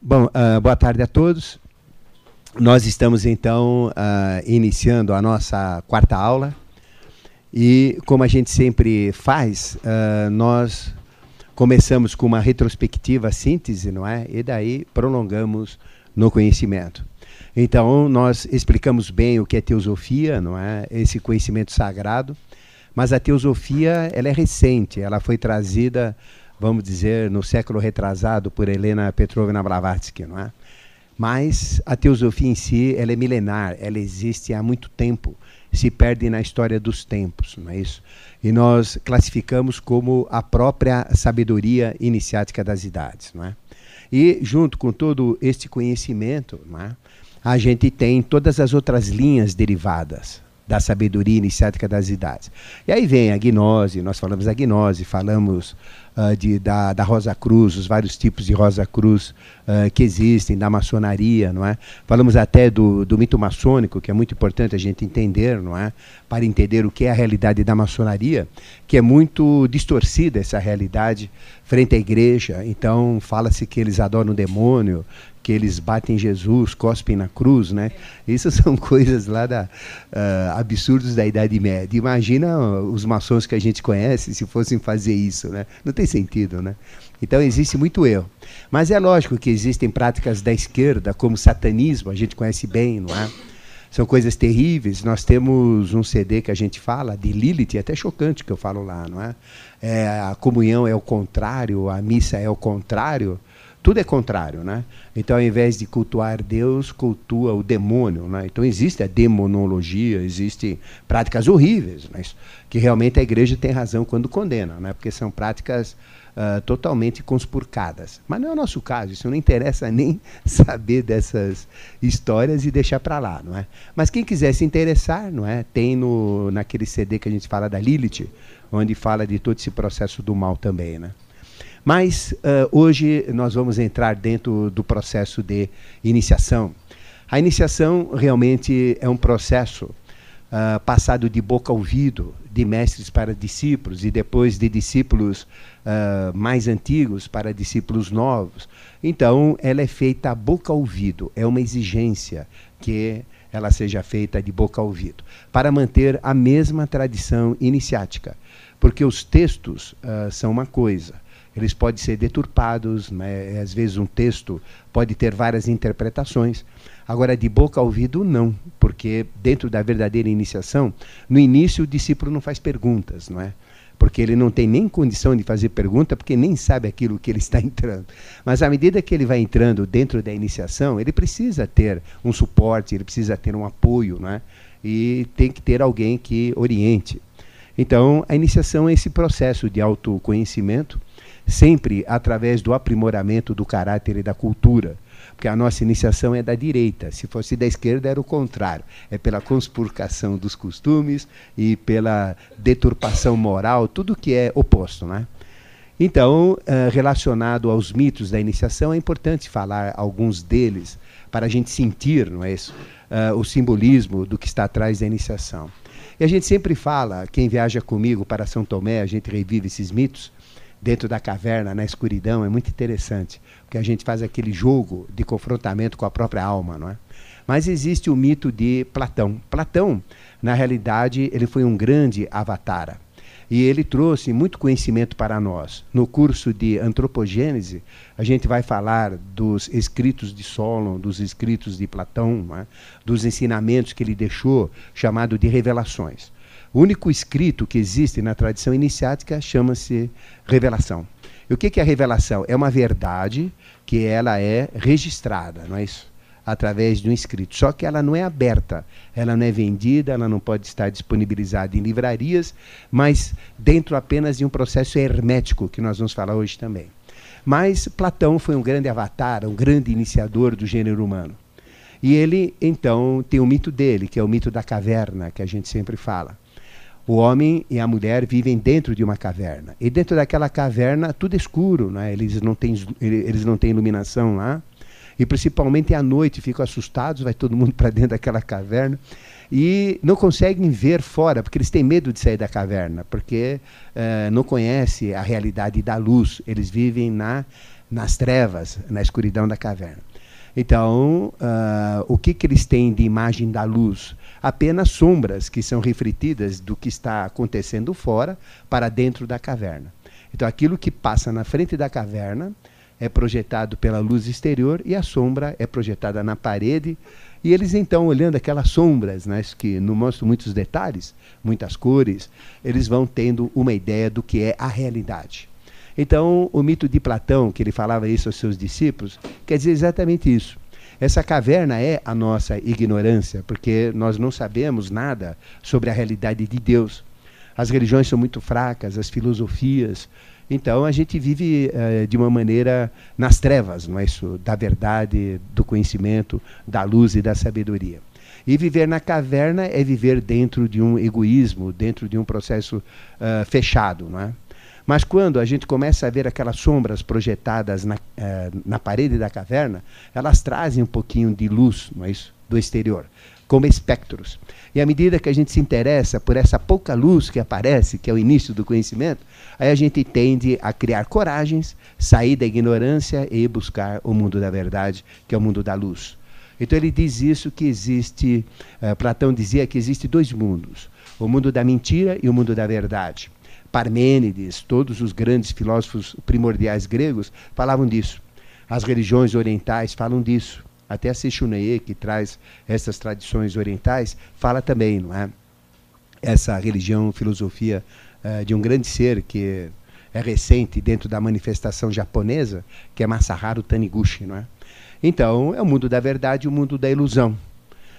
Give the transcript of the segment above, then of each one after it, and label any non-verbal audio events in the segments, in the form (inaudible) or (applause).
Bom, uh, boa tarde a todos. Nós estamos então uh, iniciando a nossa quarta aula e, como a gente sempre faz, uh, nós começamos com uma retrospectiva síntese, não é? E daí prolongamos no conhecimento. Então, nós explicamos bem o que é teosofia, não é? Esse conhecimento sagrado. Mas a teosofia, ela é recente, ela foi trazida, vamos dizer, no século retrasado por Helena Petrovna Blavatsky, não é? Mas a teosofia em si, ela é milenar, ela existe há muito tempo, se perde na história dos tempos, não é isso? E nós classificamos como a própria sabedoria iniciática das idades, não é? E junto com todo este conhecimento, não é? a gente tem todas as outras linhas derivadas da sabedoria iniciática das idades. E aí vem a gnose, nós falamos da gnose, falamos uh, de, da, da Rosa Cruz, os vários tipos de Rosa Cruz uh, que existem, da maçonaria, não é? Falamos até do, do mito maçônico, que é muito importante a gente entender, não é? Para entender o que é a realidade da maçonaria, que é muito distorcida essa realidade frente à igreja. Então, fala-se que eles adoram o demônio, que eles batem Jesus, cospem na cruz, né? Isso (laughs) são coisas lá da uh, absurdos da Idade Média. Imagina os maçons que a gente conhece se fossem fazer isso, né? Não tem sentido, né? Então existe muito erro. Mas é lógico que existem práticas da esquerda, como satanismo, a gente conhece bem, não é? São coisas terríveis. Nós temos um CD que a gente fala de Lilith, é até chocante que eu falo lá, não é? é a comunhão é o contrário, a missa é o contrário tudo é contrário, né? Então, ao invés de cultuar Deus, cultua o demônio, né? Então, existe a demonologia, existem práticas horríveis, né? que realmente a igreja tem razão quando condena, né? Porque são práticas uh, totalmente conspurcadas. Mas não é o nosso caso, isso não interessa (laughs) nem saber dessas histórias e deixar para lá, não é? Mas quem quiser se interessar, não é? Tem no, naquele CD que a gente fala da Lilith, onde fala de todo esse processo do mal também, né? Mas uh, hoje nós vamos entrar dentro do processo de iniciação. A iniciação realmente é um processo uh, passado de boca a ouvido, de mestres para discípulos, e depois de discípulos uh, mais antigos para discípulos novos. Então, ela é feita a boca a ouvido, é uma exigência que ela seja feita de boca a ouvido, para manter a mesma tradição iniciática. Porque os textos são uma coisa, eles podem ser deturpados, né? às vezes um texto pode ter várias interpretações. Agora, de boca ao ouvido, não, porque dentro da verdadeira iniciação, no início o discípulo não faz perguntas, não é? Porque ele não tem nem condição de fazer pergunta, porque nem sabe aquilo que ele está entrando. Mas à medida que ele vai entrando dentro da iniciação, ele precisa ter um suporte, ele precisa ter um apoio, não é? E tem que ter alguém que oriente. Então, a iniciação é esse processo de autoconhecimento sempre através do aprimoramento do caráter e da cultura. Porque a nossa iniciação é da direita, se fosse da esquerda era o contrário. É pela conspurcação dos costumes e pela deturpação moral, tudo que é oposto. Né? Então, uh, relacionado aos mitos da iniciação, é importante falar alguns deles para a gente sentir não é isso? Uh, o simbolismo do que está atrás da iniciação. E a gente sempre fala, quem viaja comigo para São Tomé, a gente revive esses mitos, dentro da caverna, na escuridão, é muito interessante, porque a gente faz aquele jogo de confrontamento com a própria alma, não é? Mas existe o mito de Platão. Platão, na realidade, ele foi um grande avatara. E ele trouxe muito conhecimento para nós. No curso de antropogênese, a gente vai falar dos escritos de Solon, dos escritos de Platão, é? dos ensinamentos que ele deixou, chamado de revelações. O único escrito que existe na tradição iniciática chama-se revelação. E o que é a revelação? É uma verdade que ela é registrada, não é isso? Através de um escrito. Só que ela não é aberta, ela não é vendida, ela não pode estar disponibilizada em livrarias, mas dentro apenas de um processo hermético, que nós vamos falar hoje também. Mas Platão foi um grande avatar, um grande iniciador do gênero humano. E ele, então, tem o mito dele, que é o mito da caverna, que a gente sempre fala. O homem e a mulher vivem dentro de uma caverna. E dentro daquela caverna, tudo é escuro, né? eles, não têm, eles não têm iluminação lá. E principalmente à noite ficam assustados, vai todo mundo (laughs) para dentro daquela caverna. E não conseguem ver fora, porque eles têm medo de sair da caverna, porque uh, não conhecem a realidade da luz. Eles vivem na nas trevas, na escuridão da caverna. Então, uh, o que, que eles têm de imagem da luz? Apenas sombras que são refletidas do que está acontecendo fora para dentro da caverna. Então, aquilo que passa na frente da caverna é projetado pela luz exterior e a sombra é projetada na parede. E eles então, olhando aquelas sombras, né, que não mostram muitos detalhes, muitas cores, eles vão tendo uma ideia do que é a realidade. Então, o mito de Platão, que ele falava isso aos seus discípulos, quer dizer exatamente isso. Essa caverna é a nossa ignorância, porque nós não sabemos nada sobre a realidade de Deus. As religiões são muito fracas, as filosofias. Então a gente vive eh, de uma maneira nas trevas, não é isso? Da verdade, do conhecimento, da luz e da sabedoria. E viver na caverna é viver dentro de um egoísmo, dentro de um processo uh, fechado, não é? Mas quando a gente começa a ver aquelas sombras projetadas na, eh, na parede da caverna, elas trazem um pouquinho de luz, não é isso? Do exterior, como espectros. E à medida que a gente se interessa por essa pouca luz que aparece, que é o início do conhecimento, aí a gente tende a criar coragens, sair da ignorância e buscar o mundo da verdade, que é o mundo da luz. Então ele diz isso que existe, uh, Platão dizia que existe dois mundos, o mundo da mentira e o mundo da verdade. Parmênides, todos os grandes filósofos primordiais gregos falavam disso. As religiões orientais falam disso. Até a Sechunaye, que traz essas tradições orientais, fala também, não é? Essa religião, filosofia uh, de um grande ser que é recente dentro da manifestação japonesa, que é Masaharu Taniguchi, não é? Então, é o mundo da verdade e o mundo da ilusão.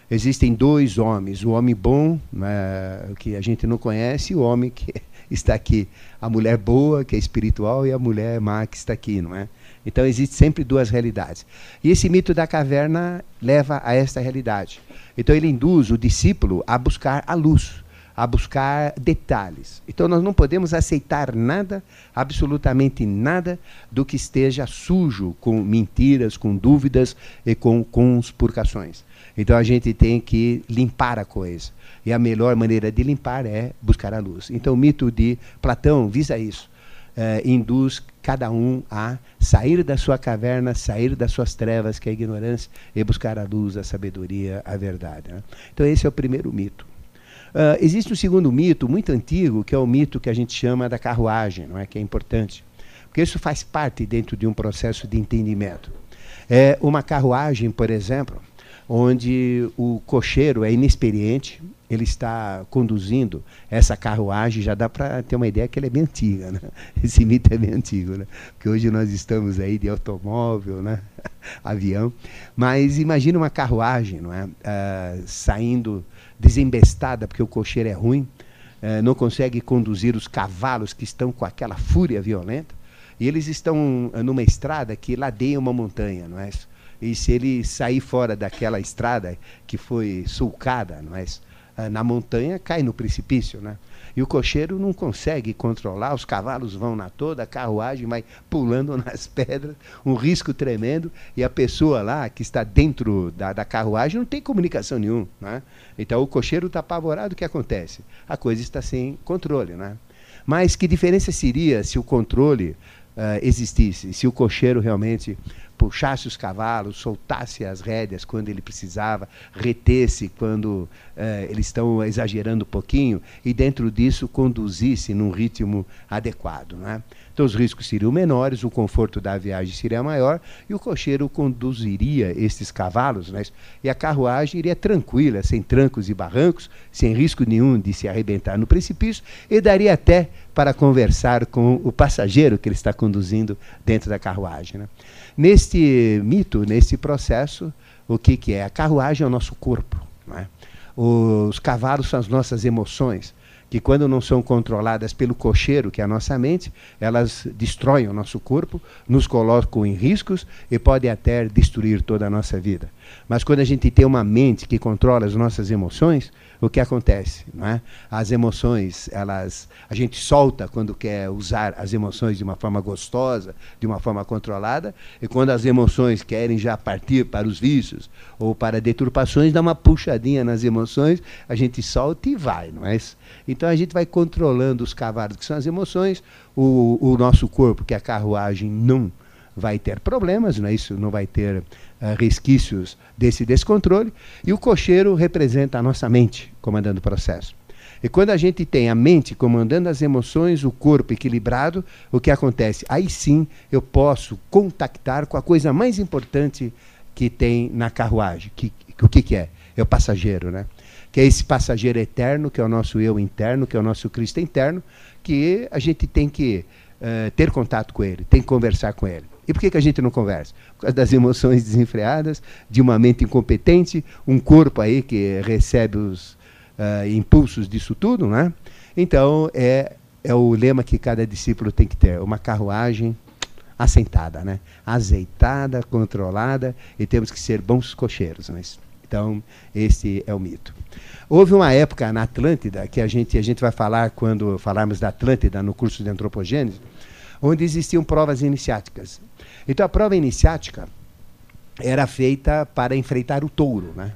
Existem dois homens, o homem bom, né, que a gente não conhece, e o homem que está aqui. A mulher boa, que é espiritual, e a mulher má, que está aqui, não é? Então existe sempre duas realidades. E esse mito da caverna leva a esta realidade. Então ele induz o discípulo a buscar a luz, a buscar detalhes. Então nós não podemos aceitar nada, absolutamente nada, do que esteja sujo com mentiras, com dúvidas e com conspurcações. Então a gente tem que limpar a coisa. E a melhor maneira de limpar é buscar a luz. Então o mito de Platão visa isso. É, induz cada um a sair da sua caverna, sair das suas trevas, que é a ignorância, e buscar a luz, a sabedoria, a verdade. Né? Então esse é o primeiro mito. Uh, existe um segundo mito muito antigo, que é o mito que a gente chama da carruagem, não é? que é importante. Porque isso faz parte dentro de um processo de entendimento. É uma carruagem, por exemplo, onde o cocheiro é inexperiente, ele está conduzindo essa carruagem, já dá para ter uma ideia que ele é bem antiga, né? (laughs) Esse mito é bem antigo, né? Porque hoje nós estamos aí de automóvel, né? (laughs) Avião, mas imagina uma carruagem, não é? Uh, saindo desembestada porque o cocheiro é ruim, uh, não consegue conduzir os cavalos que estão com aquela fúria violenta, e eles estão numa estrada que ladeia uma montanha, não é? E se ele sair fora daquela estrada que foi sulcada, não é? Ah, na montanha, cai no precipício, né? E o cocheiro não consegue controlar, os cavalos vão na toda, a carruagem vai pulando (laughs) nas pedras, um risco tremendo, e a pessoa lá que está dentro da, da carruagem não tem comunicação nenhuma. Né? Então o cocheiro está apavorado, o que acontece? A coisa está sem controle. Né? Mas que diferença seria se o controle uh, existisse, se o cocheiro realmente puxasse os cavalos, soltasse as rédeas quando ele precisava, retesse quando eh, eles estão exagerando um pouquinho e dentro disso conduzisse num ritmo adequado. Não é? Então os riscos seriam menores, o conforto da viagem seria maior e o cocheiro conduziria esses cavalos né? e a carruagem iria tranquila, sem trancos e barrancos, sem risco nenhum de se arrebentar no precipício e daria até para conversar com o passageiro que ele está conduzindo dentro da carruagem. Né? Neste mito, nesse processo, o que, que é? A carruagem é o nosso corpo. É? Os cavalos são as nossas emoções que quando não são controladas pelo cocheiro, que é a nossa mente, elas destroem o nosso corpo, nos colocam em riscos e podem até destruir toda a nossa vida. Mas quando a gente tem uma mente que controla as nossas emoções, o que acontece, não é? As emoções, elas, a gente solta quando quer usar as emoções de uma forma gostosa, de uma forma controlada, e quando as emoções querem já partir para os vícios ou para deturpações, dá uma puxadinha nas emoções, a gente solta e vai, não é? Então a gente vai controlando os cavalos, que são as emoções, o, o nosso corpo, que é a carruagem, não vai ter problemas, não é isso? Não vai ter resquícios desse descontrole. E o cocheiro representa a nossa mente comandando o processo. E quando a gente tem a mente comandando as emoções, o corpo equilibrado, o que acontece? Aí sim eu posso contactar com a coisa mais importante que tem na carruagem. Que o que, que é? É o passageiro, né? Que é esse passageiro eterno, que é o nosso eu interno, que é o nosso Cristo interno, que a gente tem que uh, ter contato com ele, tem que conversar com ele. E por que, que a gente não conversa? Por causa das emoções desenfreadas, de uma mente incompetente, um corpo aí que recebe os, uh, impulsos disso tudo, né? Então, é, é o lema que cada discípulo tem que ter, uma carruagem assentada, né? azeitada, controlada, e temos que ser bons cocheiros. Né? Então, esse é o mito. Houve uma época na Atlântida, que a gente, a gente vai falar quando falarmos da Atlântida no curso de antropogênese, onde existiam provas iniciáticas. Então, a prova iniciática era feita para enfrentar o touro. Né?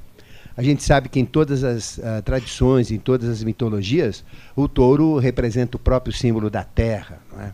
A gente sabe que em todas as uh, tradições, em todas as mitologias, o touro representa o próprio símbolo da terra. É?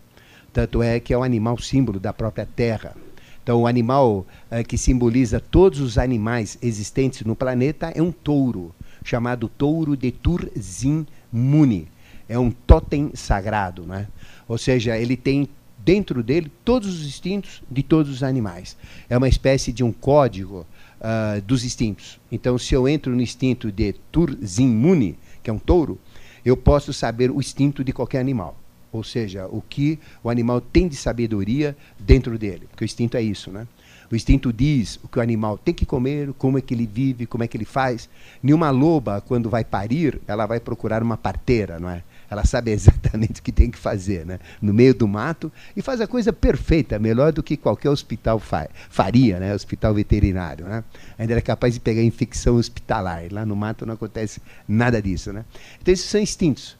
Tanto é que é um animal símbolo da própria terra. Então, o animal uh, que simboliza todos os animais existentes no planeta é um touro, chamado touro de Turzin Muni. É um totem sagrado. Né? Ou seja, ele tem dentro dele todos os instintos de todos os animais. É uma espécie de um código uh, dos instintos. Então, se eu entro no instinto de Turzinmuni, que é um touro, eu posso saber o instinto de qualquer animal. Ou seja, o que o animal tem de sabedoria dentro dele. Porque o instinto é isso, né? O instinto diz o que o animal tem que comer, como é que ele vive, como é que ele faz. Nenhuma loba, quando vai parir, ela vai procurar uma parteira, não é? Ela sabe (laughs) exatamente o que tem que fazer, né? No meio do mato e faz a coisa perfeita, melhor do que qualquer hospital fa faria, né? Hospital veterinário, né? Ainda é capaz de pegar infecção hospitalar. Lá no mato não acontece nada disso, né? Então esses são instintos.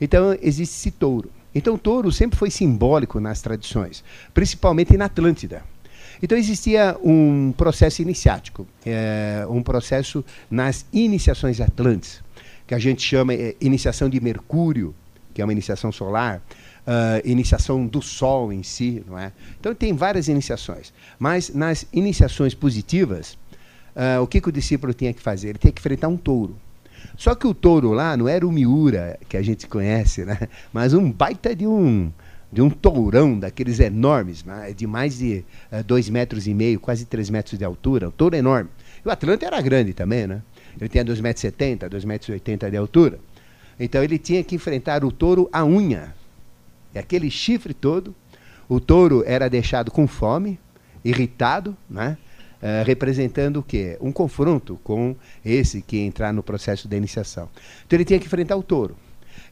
Então existe esse touro. Então o touro sempre foi simbólico nas tradições, principalmente na Atlântida. Então existia um processo iniciático, é, um processo nas iniciações atlantes que a gente chama é, iniciação de Mercúrio, que é uma iniciação solar, uh, iniciação do Sol em si, não é? Então tem várias iniciações. Mas nas iniciações positivas, uh, o que, que o discípulo tinha que fazer? Ele tinha que enfrentar um touro. Só que o touro lá não era o Miura que a gente conhece, né? (laughs) mas um baita de um, de um tourão daqueles enormes, né? de mais de uh, dois metros e meio, quase três metros de altura, um touro enorme. E o Atlanta era grande também, né? Ele tinha 2,70 metros, 2,80 metros de altura. Então ele tinha que enfrentar o touro à unha. E aquele chifre todo, o touro era deixado com fome, irritado, né? Uh, representando o quê? Um confronto com esse que entrar no processo da iniciação. Então ele tinha que enfrentar o touro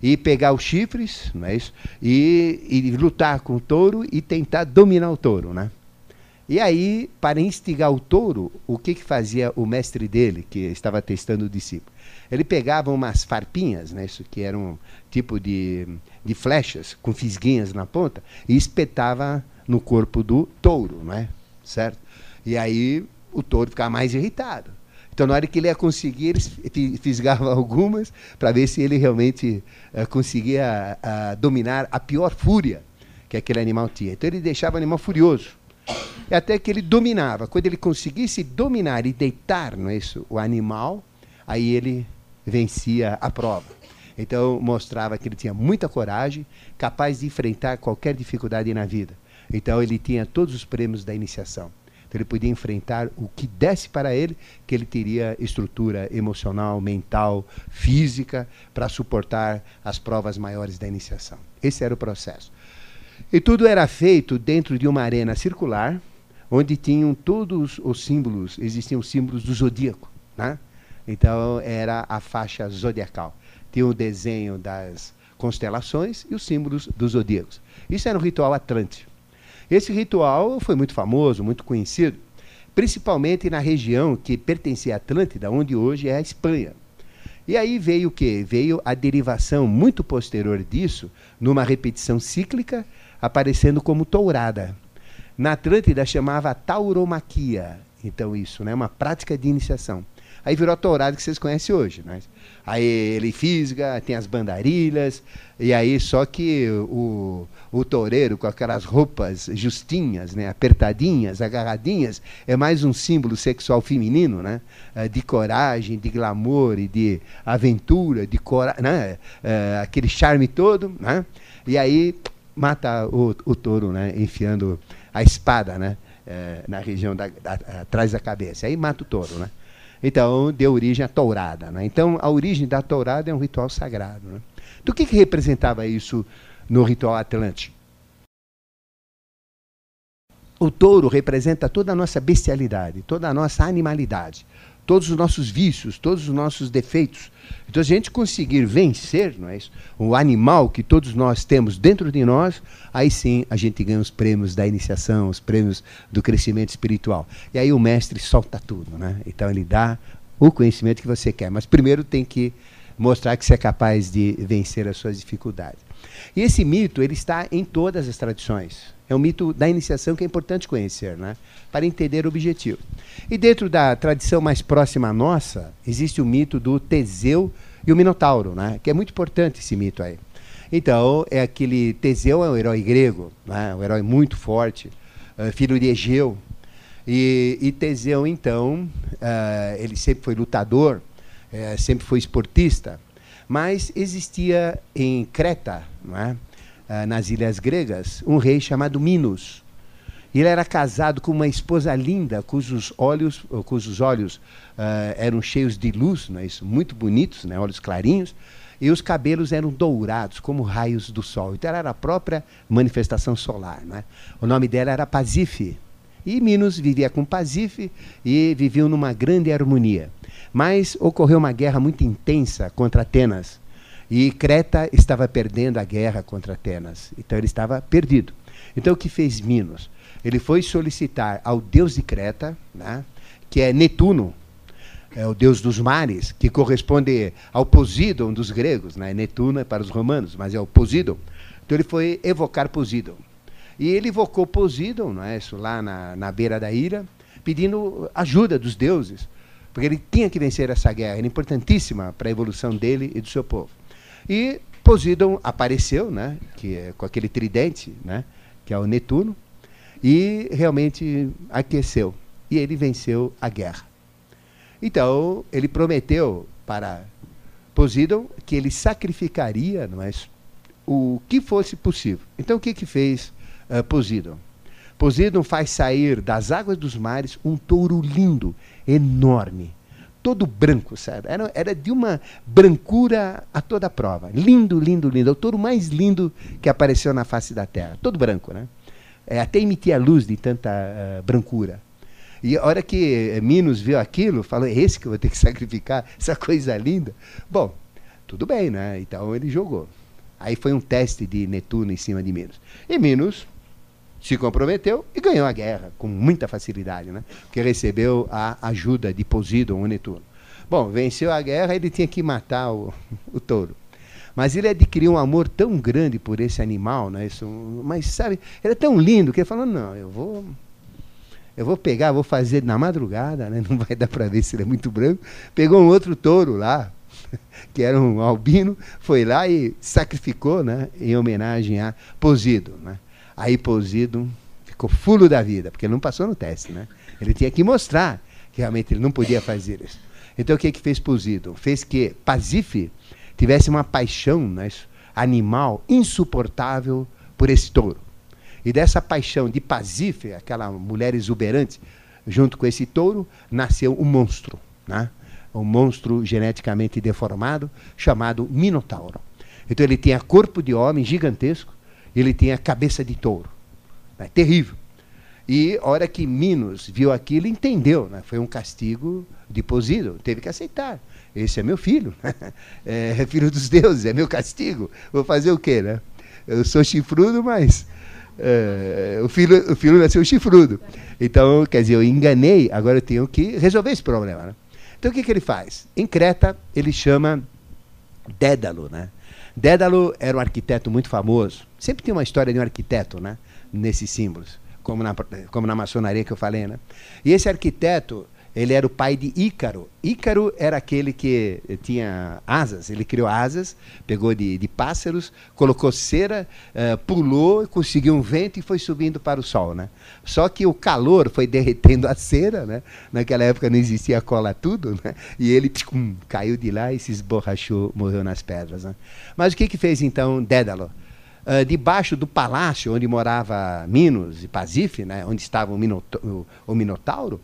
e pegar os chifres, não é isso? E, e lutar com o touro e tentar dominar o touro, né? E aí, para instigar o touro, o que, que fazia o mestre dele, que estava testando o discípulo? Ele pegava umas farpinhas, né, isso que eram um tipo de, de flechas com fisguinhas na ponta, e espetava no corpo do touro, não é? Certo? E aí o touro ficava mais irritado. Então, na hora que ele ia conseguir, ele fisgava (laughs) algumas para ver se ele realmente uh, conseguia uh, dominar a pior fúria que aquele animal tinha. Então, ele deixava o animal furioso até que ele dominava. Quando ele conseguisse dominar e deitar não é isso, o animal, aí ele vencia a prova. Então mostrava que ele tinha muita coragem, capaz de enfrentar qualquer dificuldade na vida. Então ele tinha todos os prêmios da iniciação. Então ele podia enfrentar o que desse para ele, que ele teria estrutura emocional, mental, física para suportar as provas maiores da iniciação. Esse era o processo. E tudo era feito dentro de uma arena circular, onde tinham todos os símbolos, existiam os símbolos do zodíaco. Né? Então era a faixa zodiacal. Tinha o desenho das constelações e os símbolos dos zodíacos. Isso era um ritual atlântico. Esse ritual foi muito famoso, muito conhecido, principalmente na região que pertencia à Atlântida, onde hoje é a Espanha. E aí veio o quê? Veio a derivação muito posterior disso, numa repetição cíclica, aparecendo como tourada. Na Atlântida chamava tauromaquia, então isso, né, uma prática de iniciação. Aí virou a tourada que vocês conhecem hoje. Né? Aí ele fisga, tem as bandarilhas, e aí só que o, o toureiro com aquelas roupas justinhas, né, apertadinhas, agarradinhas, é mais um símbolo sexual feminino, né, eh, de coragem, de glamour e de aventura, de coragem, né, é, aquele charme todo, né, e aí mata o, o touro, né, enfiando a espada, né, é, na região da, da, atrás da cabeça, aí mata o touro, né. Então, deu origem à tourada. Né? Então, a origem da tourada é um ritual sagrado. Né? Do que, que representava isso no ritual atlântico? O touro representa toda a nossa bestialidade, toda a nossa animalidade, todos os nossos vícios, todos os nossos defeitos. Então, a gente conseguir vencer não é isso? o animal que todos nós temos dentro de nós, aí sim a gente ganha os prêmios da iniciação, os prêmios do crescimento espiritual. E aí o mestre solta tudo. Né? Então, ele dá o conhecimento que você quer. Mas primeiro tem que mostrar que você é capaz de vencer as suas dificuldades. E esse mito ele está em todas as tradições. É um mito da iniciação que é importante conhecer, né? para entender o objetivo. E dentro da tradição mais próxima à nossa, existe o mito do Teseu e o Minotauro, né? que é muito importante esse mito aí. Então, é aquele Teseu é um herói grego, né? um herói muito forte, uh, filho de Egeu. E, e Teseu, então, uh, ele sempre foi lutador, uh, sempre foi esportista, mas existia em Creta, não é? Ah, nas ilhas gregas, um rei chamado Minos. Ele era casado com uma esposa linda, cujos olhos, cujos olhos uh, eram cheios de luz, não é isso? muito bonitos, né? olhos clarinhos, e os cabelos eram dourados, como raios do sol. Então ela era a própria manifestação solar. Né? O nome dela era Pasife. E Minos vivia com Pasife e viviam numa grande harmonia. Mas ocorreu uma guerra muito intensa contra Atenas. E Creta estava perdendo a guerra contra Atenas. Então ele estava perdido. Então o que fez Minos? Ele foi solicitar ao deus de Creta, né, que é Netuno, é o deus dos mares, que corresponde ao Poseidon dos gregos. Né? Netuno é para os romanos, mas é o Poseidon. Então ele foi evocar Poseidon. E ele evocou Poseidon, não é isso, lá na, na beira da ilha, pedindo ajuda dos deuses, porque ele tinha que vencer essa guerra, era importantíssima para a evolução dele e do seu povo. E Poseidon apareceu, né, que é com aquele tridente, né, que é o Netuno, e realmente aqueceu. E ele venceu a guerra. Então, ele prometeu para Poseidon que ele sacrificaria não é, o que fosse possível. Então, o que, que fez uh, Poseidon? Poseidon faz sair das águas dos mares um touro lindo, enorme, todo branco, sabe? Era, era de uma brancura a toda prova. Lindo, lindo, lindo. É o touro mais lindo que apareceu na face da Terra. Todo branco, né? É, até emitia luz de tanta uh, brancura. E a hora que eh, Minos viu aquilo, falou: é esse que eu vou ter que (laughs) sacrificar, essa coisa linda. Bom, tudo bem, né? Então ele jogou. Aí foi um teste de Netuno em cima de Minos. E Minos se comprometeu e ganhou a guerra com muita facilidade, né? porque recebeu a ajuda de Poseidon, o Netuno. Bom, venceu a guerra, ele tinha que matar o, (laughs) o touro. Mas ele adquiriu um amor tão grande por esse animal, né? Isso, mas sabe, ele é tão lindo que ele falou: não, eu vou, eu vou pegar, vou fazer na madrugada, né? (laughs) não vai dar para ver se ele é muito branco. Pegou um outro touro lá, (laughs) que era um albino, foi lá e sacrificou, né? Em homenagem a Poseidon, né? Aí Poseidon ficou fulo da vida, porque não passou no teste, né? Ele tinha que mostrar que realmente ele não podia fazer isso. Então o que que fez Poseidon? Fez que Pasife tivesse uma paixão né, animal insuportável por esse touro. E dessa paixão de Pasife, aquela mulher exuberante, junto com esse touro, nasceu um monstro, né? um monstro geneticamente deformado chamado Minotauro. Então ele tinha corpo de homem gigantesco, ele tinha cabeça de touro. Né? Terrível. E a hora que Minos viu aquilo, entendeu. Né? Foi um castigo de Poseidon. Teve que aceitar. Esse é meu filho. (laughs) é filho dos deuses, é meu castigo. Vou fazer o quê, né? Eu sou chifrudo, mas é, o, filho, o filho nasceu chifrudo. Então, quer dizer, eu enganei, agora eu tenho que resolver esse problema. Né? Então, o que, que ele faz? Em Creta, ele chama Dédalo, né? Dédalo era um arquiteto muito famoso. Sempre tem uma história de um arquiteto, né? Nesses símbolos, como na, como na maçonaria que eu falei, né? E esse arquiteto, ele era o pai de Ícaro. Ícaro era aquele que tinha asas, ele criou asas, pegou de, de pássaros, colocou cera, uh, pulou, conseguiu um vento e foi subindo para o sol. Né? Só que o calor foi derretendo a cera, né? naquela época não existia cola tudo, né? e ele tchum, caiu de lá e se esborrachou, morreu nas pedras. Né? Mas o que, que fez então Dédalo? Uh, debaixo do palácio onde morava Minos e Pasife, né? onde estava o, Minotauro, o Minotauro,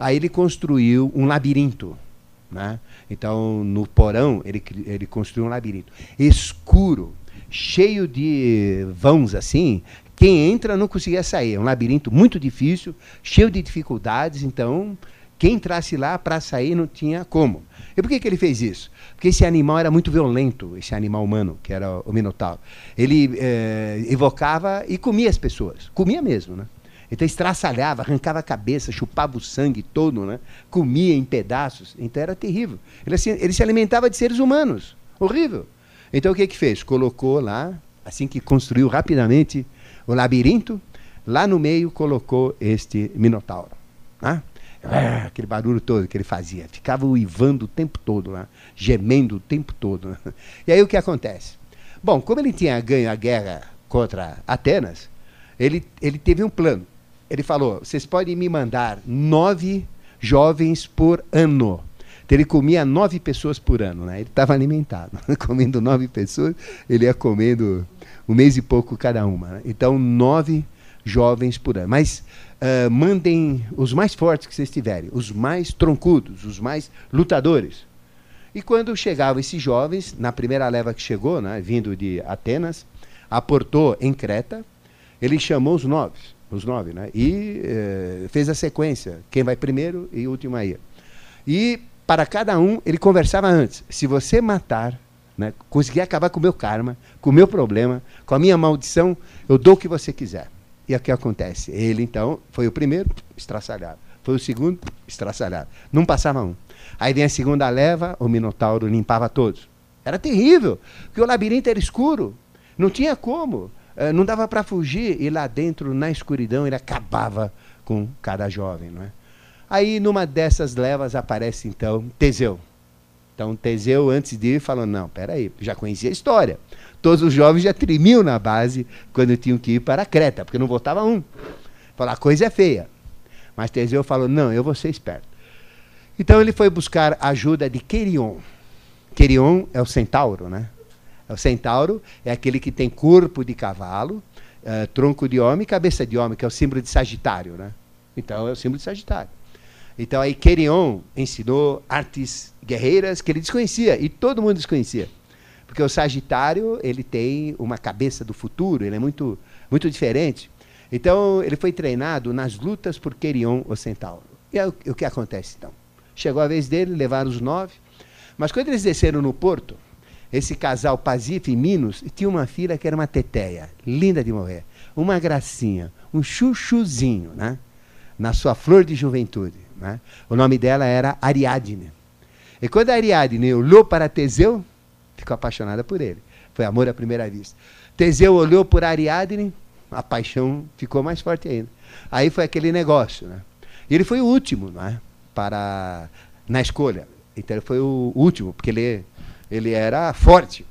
Aí ele construiu um labirinto. Né? Então, no porão, ele, ele construiu um labirinto escuro, cheio de vãos assim. Quem entra não conseguia sair. É um labirinto muito difícil, cheio de dificuldades. Então, quem entrasse lá para sair não tinha como. E por que, que ele fez isso? Porque esse animal era muito violento, esse animal humano, que era o Minotauro. Ele eh, evocava e comia as pessoas. Comia mesmo, né? Então estraçalhava, arrancava a cabeça, chupava o sangue todo, né? comia em pedaços. Então era terrível. Ele, assim, ele se alimentava de seres humanos. Horrível. Então o que que fez? Colocou lá, assim que construiu rapidamente o labirinto, lá no meio colocou este minotauro. Né? Ah, aquele barulho todo que ele fazia. Ficava uivando o tempo todo lá, gemendo o tempo todo. Né? (laughs) E aí o que acontece? Bom, como ele tinha ganho a guerra contra Atenas, ele, ele teve um plano ele falou: vocês podem me mandar nove jovens por ano. Então ele comia nove pessoas por ano, né? Ele estava alimentado, (laughs) comendo nove pessoas, ele ia comendo um mês e pouco cada uma. Né? Então nove jovens por ano. Mas uh, mandem os mais fortes que vocês tiverem, os mais troncudos, os mais lutadores. E quando chegavam esses jovens, na primeira leva que chegou, né, vindo de Atenas, aportou em Creta, ele chamou os nove os nove, né? E eh, fez a sequência, quem vai primeiro e último aí. E para cada um, ele conversava antes. Se você matar, né, conseguir acabar com o meu karma, com o meu problema, com a minha maldição, eu dou o que você quiser. E o que acontece? Ele, então, foi o primeiro, estraçalhado. Foi o segundo, estraçalhado. Não passava um. Aí vem a segunda leva, o Minotauro limpava todos. Era terrível, porque o labirinto era escuro. Não tinha como. Eh, não dava para fugir, e lá dentro, na escuridão, ele acabava com cada jovem. Não é? Aí, numa dessas levas, aparece então Teseu. Então, Teseu, antes de ir, falou: Não, peraí, já conhecia a história. Todos os jovens já tremiam na base quando tinham que ir para Creta, porque não voltava um. Falou: A coisa é feia. Mas Teseu falou: Não, eu vou ser esperto. Então, ele foi buscar a ajuda de Querion. Querion é o centauro, né? O centauro é aquele que tem corpo de cavalo, uh, tronco de homem e cabeça de homem, que é o símbolo de Sagitário. Né? Então é o símbolo de Sagitário. Então aí Querion ensinou artes guerreiras que ele desconhecia e todo mundo desconhecia. Porque o Sagitário, ele tem uma cabeça do futuro, ele é muito, muito diferente. Então ele foi treinado nas lutas por Querion, o centauro. E aí, o que acontece então? Chegou a vez dele, levaram os nove. Mas quando eles desceram no porto, esse casal Pazif e Minos tinha uma filha que era uma teteia, linda de morrer. Uma gracinha, um chuchuzinho, né? Na sua flor de juventude. Né? O nome dela era Ariadne. E quando Ariadne olhou para Teseu, ficou apaixonada por ele. Foi amor à primeira vista. Teseu olhou por Ariadne, a paixão ficou mais forte ainda. Aí foi aquele negócio, né? E ele foi o último, né? Para na escolha. Então ele foi o último, porque ele ele era forte,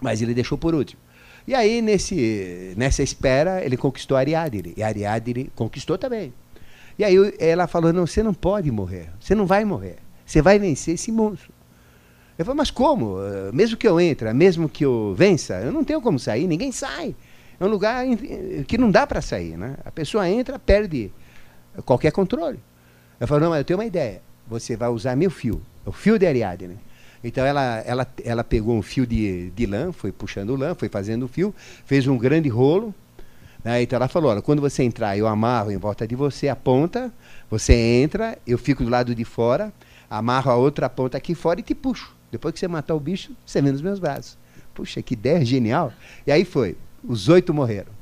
mas ele deixou por último. E aí, nesse, nessa espera, ele conquistou Ariadne. E Ariadne conquistou também. E aí ela falou, não, você não pode morrer. Você não vai morrer. Você vai vencer esse monstro. Eu falei, mas como? Mesmo que eu entre, mesmo que eu vença, eu não tenho como sair, ninguém sai. É um lugar que não dá para sair. Né? A pessoa entra, perde qualquer controle. Eu falei, não, mas eu tenho uma ideia. Você vai usar meu fio, o fio de Ariadne. Então ela, ela, ela pegou um fio de, de lã, foi puxando lã, foi fazendo o fio, fez um grande rolo. Né? Então ela falou: olha, quando você entrar, eu amarro em volta de você a ponta, você entra, eu fico do lado de fora, amarro a outra ponta aqui fora e te puxo. Depois que você matar o bicho, você vem nos meus braços. Puxa, que ideia genial. E aí foi. Os oito morreram.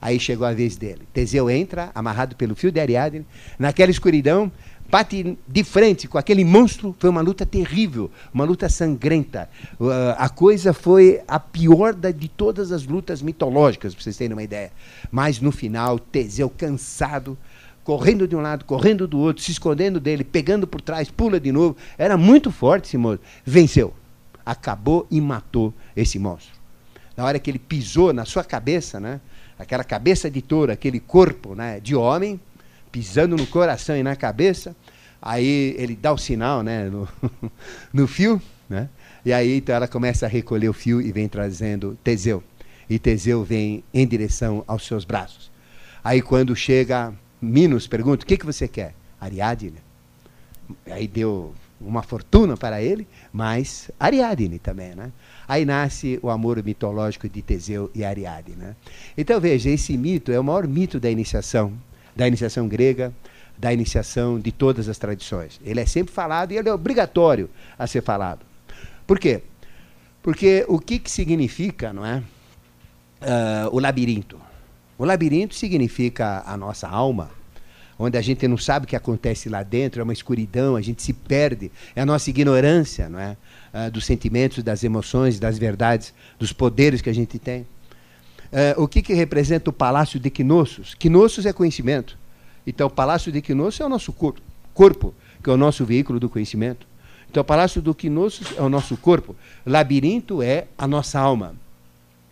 Aí chegou a vez dele. Teseu entra, amarrado pelo fio de Ariadne. Naquela escuridão, bate de frente com aquele monstro. Foi uma luta terrível, uma luta sangrenta. Uh, a coisa foi a pior da, de todas as lutas mitológicas, para vocês terem uma ideia. Mas no final, Teseu, cansado, correndo de um lado, correndo do outro, se escondendo dele, pegando por trás, pula de novo. Era muito forte esse monstro. Venceu. Acabou e matou esse monstro. Na hora que ele pisou na sua cabeça, né? aquela cabeça de touro, aquele corpo né? de homem, pisando no coração e na cabeça, aí ele dá o sinal né? no, (laughs) no fio, né? e aí então ela começa a recolher o fio e vem trazendo Teseu. E Teseu vem em direção aos seus braços. Aí quando chega Minos, pergunta: o que, que você quer? Ariadne. Aí deu uma fortuna para ele, mas Ariadne também, né? Aí nasce o amor mitológico de Teseu e Ariadne, né? Então veja, esse mito é o maior mito da iniciação, da iniciação grega, da iniciação de todas as tradições. Ele é sempre falado e ele é obrigatório a ser falado. Por quê? Porque o que, que significa, não é? Uh, o labirinto. O labirinto significa a nossa alma, onde a gente não sabe o que acontece lá dentro, é uma escuridão, a gente se perde, é a nossa ignorância, não é? Uh, dos sentimentos, das emoções, das verdades, dos poderes que a gente tem. Uh, o que, que representa o palácio de Quinosos? Quinosos é conhecimento. Então, o palácio de Quinosos é o nosso corpo, corpo, que é o nosso veículo do conhecimento. Então, o palácio do Quinosos é o nosso corpo. Labirinto é a nossa alma.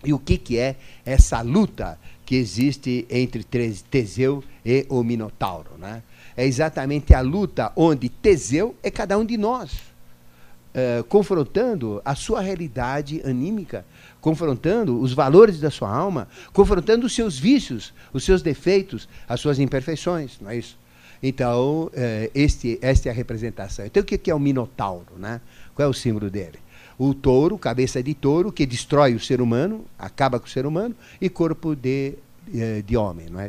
E o que, que é essa luta que existe entre Teseu e o Minotauro. Né? É exatamente a luta onde Teseu é cada um de nós, uh, confrontando a sua realidade anímica, confrontando os valores da sua alma, confrontando os seus vícios, os seus defeitos, as suas imperfeições, não é isso? Então, uh, este, esta é a representação. Então, o que é o Minotauro? Né? Qual é o símbolo dele? o touro, cabeça de touro, que destrói o ser humano, acaba com o ser humano, e corpo de, eh, de homem. Não é?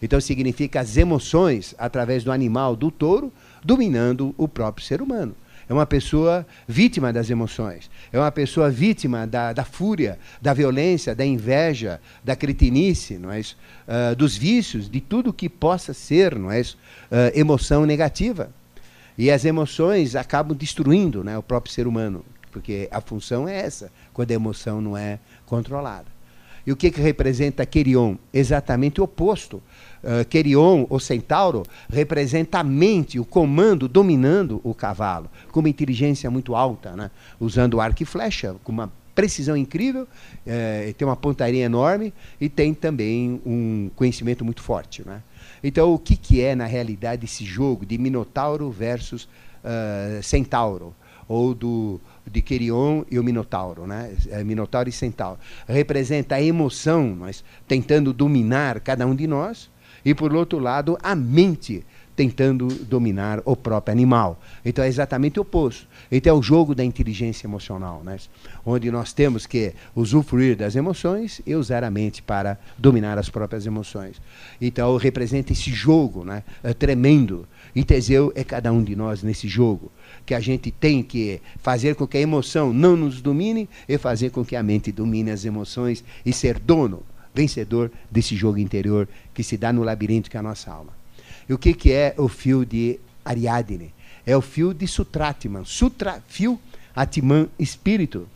Então significa as emoções através do animal, do touro, dominando o próprio ser humano. É uma pessoa vítima das emoções. É uma pessoa vítima da, da fúria, da violência, da inveja, da cretinice, não é isso? Uh, dos vícios, de tudo que possa ser não é isso? Uh, emoção negativa. E as emoções acabam destruindo né, o próprio ser humano porque a função é essa, quando a emoção não é controlada. E o que, que representa Querion? Exatamente o oposto. Uh, o centauro, representa a mente, o comando dominando o cavalo, com uma inteligência muito alta, né? usando arco e flecha, com uma precisão incrível, eh, tem uma pontaria enorme e tem também um conhecimento muito forte. Né? Então, o que, que é, na realidade, esse jogo de Minotauro versus uh, Centauro? Ou do de Querion e o Minotauro, né? É, Minotauro e Centauro. Representa a emoção, mas tentando dominar cada um de nós, e por outro lado, a mente tentando dominar o próprio animal. Então é exatamente o oposto. Então é o jogo da inteligência emocional, né? onde nós temos que usufruir das emoções e usar a mente para dominar as próprias emoções. Então representa esse jogo né? é tremendo. E Teseu é cada um de nós nesse jogo que a gente tem que fazer com que a emoção não nos domine e fazer com que a mente domine as emoções e ser dono, vencedor desse jogo interior que se dá no labirinto que é a nossa alma. E o que, que é o fio de Ariadne? É o fio de Sutratman. Sutra, fio, Atman, espírito.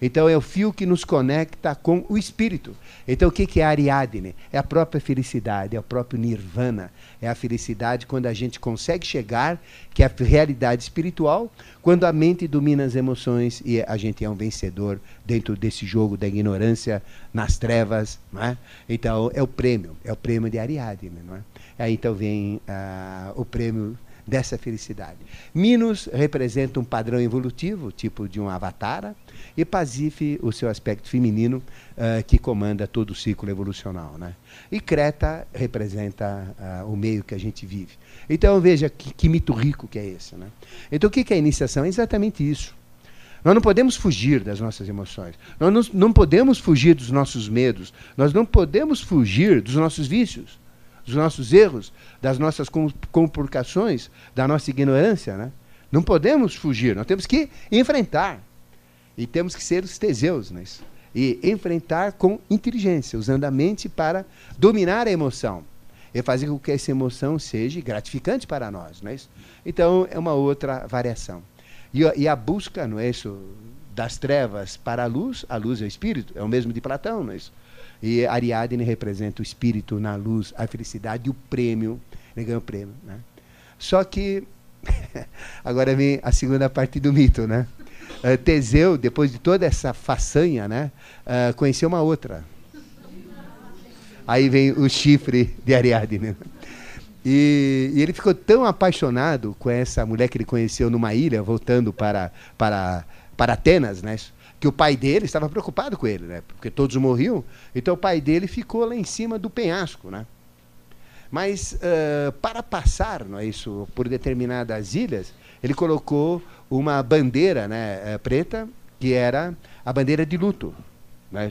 Então é o fio que nos conecta com o espírito. Então o que é Ariadne? É a própria felicidade, é o próprio nirvana. É a felicidade quando a gente consegue chegar, que é a realidade espiritual, quando a mente domina as emoções e a gente é um vencedor dentro desse jogo da ignorância nas trevas. Não é? Então é o prêmio, é o prêmio de Ariadne. Não é? Aí então vem uh, o prêmio dessa felicidade. Minos representa um padrão evolutivo, tipo de um avatar, e Pasife, o seu aspecto feminino, uh, que comanda todo o ciclo evolucional. Né? E Creta representa uh, o meio que a gente vive. Então veja que, que mito rico que é esse. Né? Então o que, é a iniciação? É exatamente isso. Nós não podemos fugir das nossas emoções. Nós não, não podemos fugir dos nossos medos. Nós não podemos fugir dos nossos vícios, dos nossos erros, das nossas compurcações, da nossa ignorância. Né? Não podemos fugir. Nós temos que enfrentar. E temos que ser os teseus nisso. E enfrentar com inteligência, usando a mente para dominar a emoção. E fazer com que essa emoção seja gratificante para nós. Não é isso? Então, é uma outra variação. E, e a busca, não é isso? Das trevas para a luz, a luz é o espírito, é o mesmo de Platão, não é isso? E Ariadne representa o espírito na luz, a felicidade e o prêmio Ele ganhou o prêmio. Né? Só que, (laughs) agora vem a segunda parte do mito, né? Uh, Teseu, depois de toda essa façanha, né, uh, conheceu uma outra. Aí vem o chifre de Ariadne. E, e, ele ficou tão apaixonado com essa mulher que ele conheceu numa ilha, voltando para, para, para Atenas, né? que o pai dele estava preocupado com ele, né? porque todos morriam. Então o pai dele ficou lá em cima do penhasco. Né? Mas uh, para passar não é isso, por determinadas ilhas, ele colocou uma bandeira né, eh, preta, que era a bandeira de luto. Né?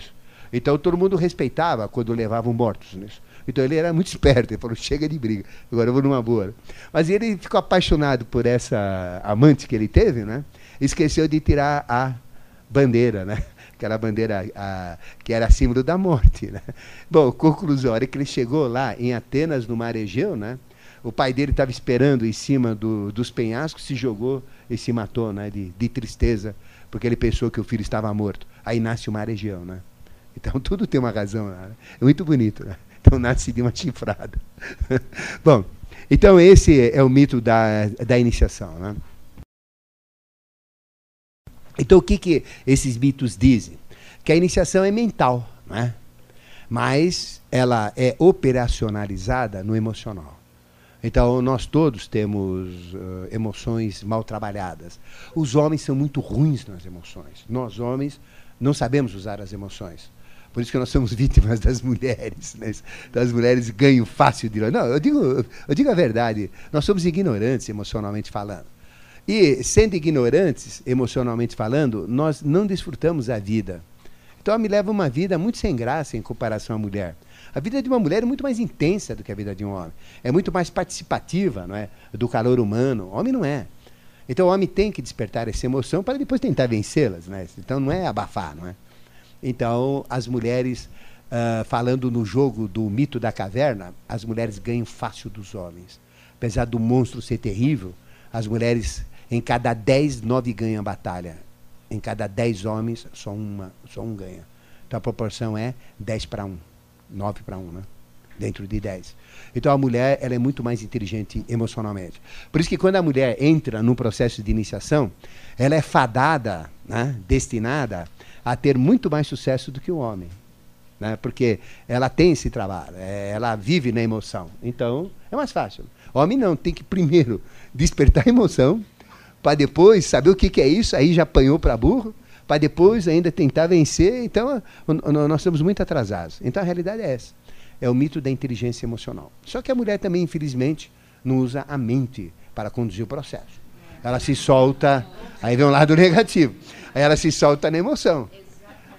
Então todo mundo respeitava quando levavam mortos. Né? Então ele era muito (laughs) esperto, ele falou, chega de briga, agora eu vou numa boa. Mas ele ficou apaixonado por essa amante que ele teve, né? esqueceu de tirar a bandeira, né? (laughs) aquela bandeira a, que era símbolo da morte. Né? Bom, conclusão, a hora que ele chegou lá em Atenas, no mar Egeu, né? O pai dele estava esperando em cima do, dos penhascos, se jogou e se matou né? de, de tristeza, porque ele pensou que o filho estava morto. Aí nasce o mar Egeu. Né? Então (laughs) tudo tem uma razão. Né? É muito bonito. Né? Então nasce de uma chifrada. (laughs) Bom, então esse é o mito da, da iniciação. Né? Então, o que, que esses mitos dizem? Que a iniciação é mental, né? mas ela é operacionalizada no emocional. Então, nós todos temos uh, emoções mal trabalhadas. Os homens são muito ruins nas emoções. Nós, homens, não sabemos usar as emoções. Por isso que nós somos (laughs) vítimas das mulheres. Né? Das mulheres ganham fácil de. Não, eu digo, eu digo a verdade. Nós somos ignorantes emocionalmente falando. E, sendo ignorantes, emocionalmente falando, nós não desfrutamos a vida. Então, me leva uma vida muito sem graça em comparação à mulher. A vida de uma mulher é muito mais intensa do que a vida de um homem. É muito mais participativa, não é? Do calor humano. Homem não é. Então, o homem tem que despertar essa emoção para depois tentar vencê-las, né? Então, não é abafar, não é? Então, as mulheres, uh, falando no jogo do mito da caverna, as mulheres ganham fácil dos homens. Apesar do monstro ser terrível, as mulheres em cada dez, nove ganham a batalha. Em cada dez homens, só, uma, só um ganha. Então a proporção é 10 para 1. 9 para 1, né? Dentro de 10. Então a mulher ela é muito mais inteligente emocionalmente. Por isso que quando a mulher entra num processo de iniciação, ela é fadada, né? destinada a ter muito mais sucesso do que o homem. Né? Porque ela tem esse trabalho, é, ela vive na emoção. Então é mais fácil. O homem não, tem que primeiro despertar a emoção para depois saber o que, que é isso, aí já apanhou para burro, para depois ainda tentar vencer. Então, nós estamos muito atrasados. Então, a realidade é essa. É o mito da inteligência emocional. Só que a mulher também, infelizmente, não usa a mente para conduzir o processo. Ela se solta, aí vem um lado (laughs) negativo. Aí ela se solta na emoção.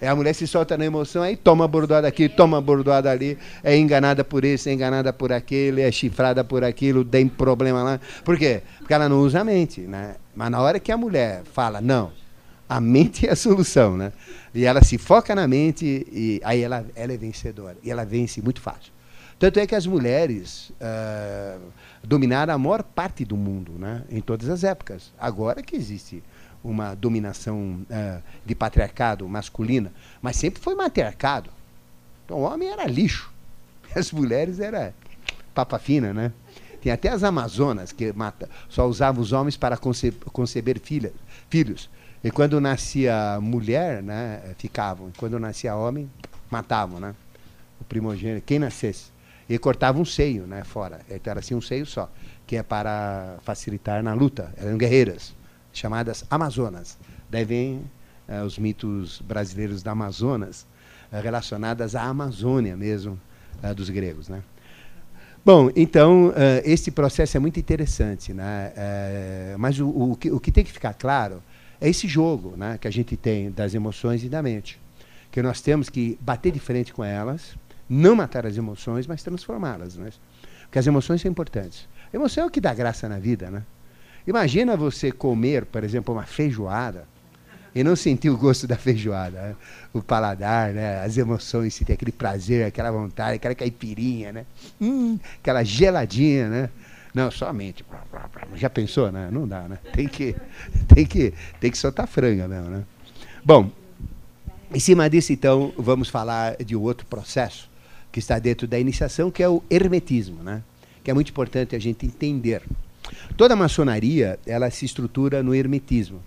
É, a mulher se solta na emoção, aí toma bordoada aqui, toma bordoada ali, é enganada por isso, é enganada por aquilo, é chifrada por aquilo, tem problema lá. Por quê? Porque ela não usa a mente, né? Mas na hora que a mulher fala, não, a mente (laughs) é a solução, né? E ela se foca na mente e aí ela, ela é vencedora. E ela vence muito fácil. Tanto é que as mulheres uh, dominaram a maior parte do mundo, né? Em todas as épocas. Agora que existe uma dominação uh, de patriarcado masculina, mas sempre foi matriarcado. Então o homem era lixo. (laughs) As mulheres eram papa fina, né? Tem até as Amazonas que mata, só usavam os homens para conce conceber filha, filhos. E quando nascia mulher, né, ficavam. E quando nascia homem, matavam, né? O primogênito, quem nascesse. E cortavam um seio, né, fora. Então era assim um seio só, que é para facilitar na luta. Eram guerreiras, chamadas Amazonas. Daí vem eh, os mitos brasileiros da Amazonas, eh, relacionadas à Amazônia mesmo, eh, dos gregos, né? Bom, então, uh, esse processo é muito interessante, né? Uh, mas o, o, que, o, que, tem que ficar claro é esse jogo né, que a gente tem das emoções e da mente. Que nós temos que bater de frente com elas, não matar as emoções, mas transformá-las. Né? Porque as emoções são importantes. A emoção é o que dá graça na vida. Né? Imagina você comer, por exemplo, uma feijoada e não sentir o gosto da feijoada, né? o paladar, né? as emoções, se tem aquele prazer, aquela vontade, aquela caipirinha, né? Hum, aquela geladinha, né? Não, somente. Já pensou, né? Não dá, né? Tem que, (laughs) tem que, tem que soltar franga mesmo, né? Bom, em cima disso, então, vamos falar de outro processo que está dentro da iniciação, que é o hermetismo, né? que é muito importante a gente entender. Toda a maçonaria ela se estrutura no hermetismo.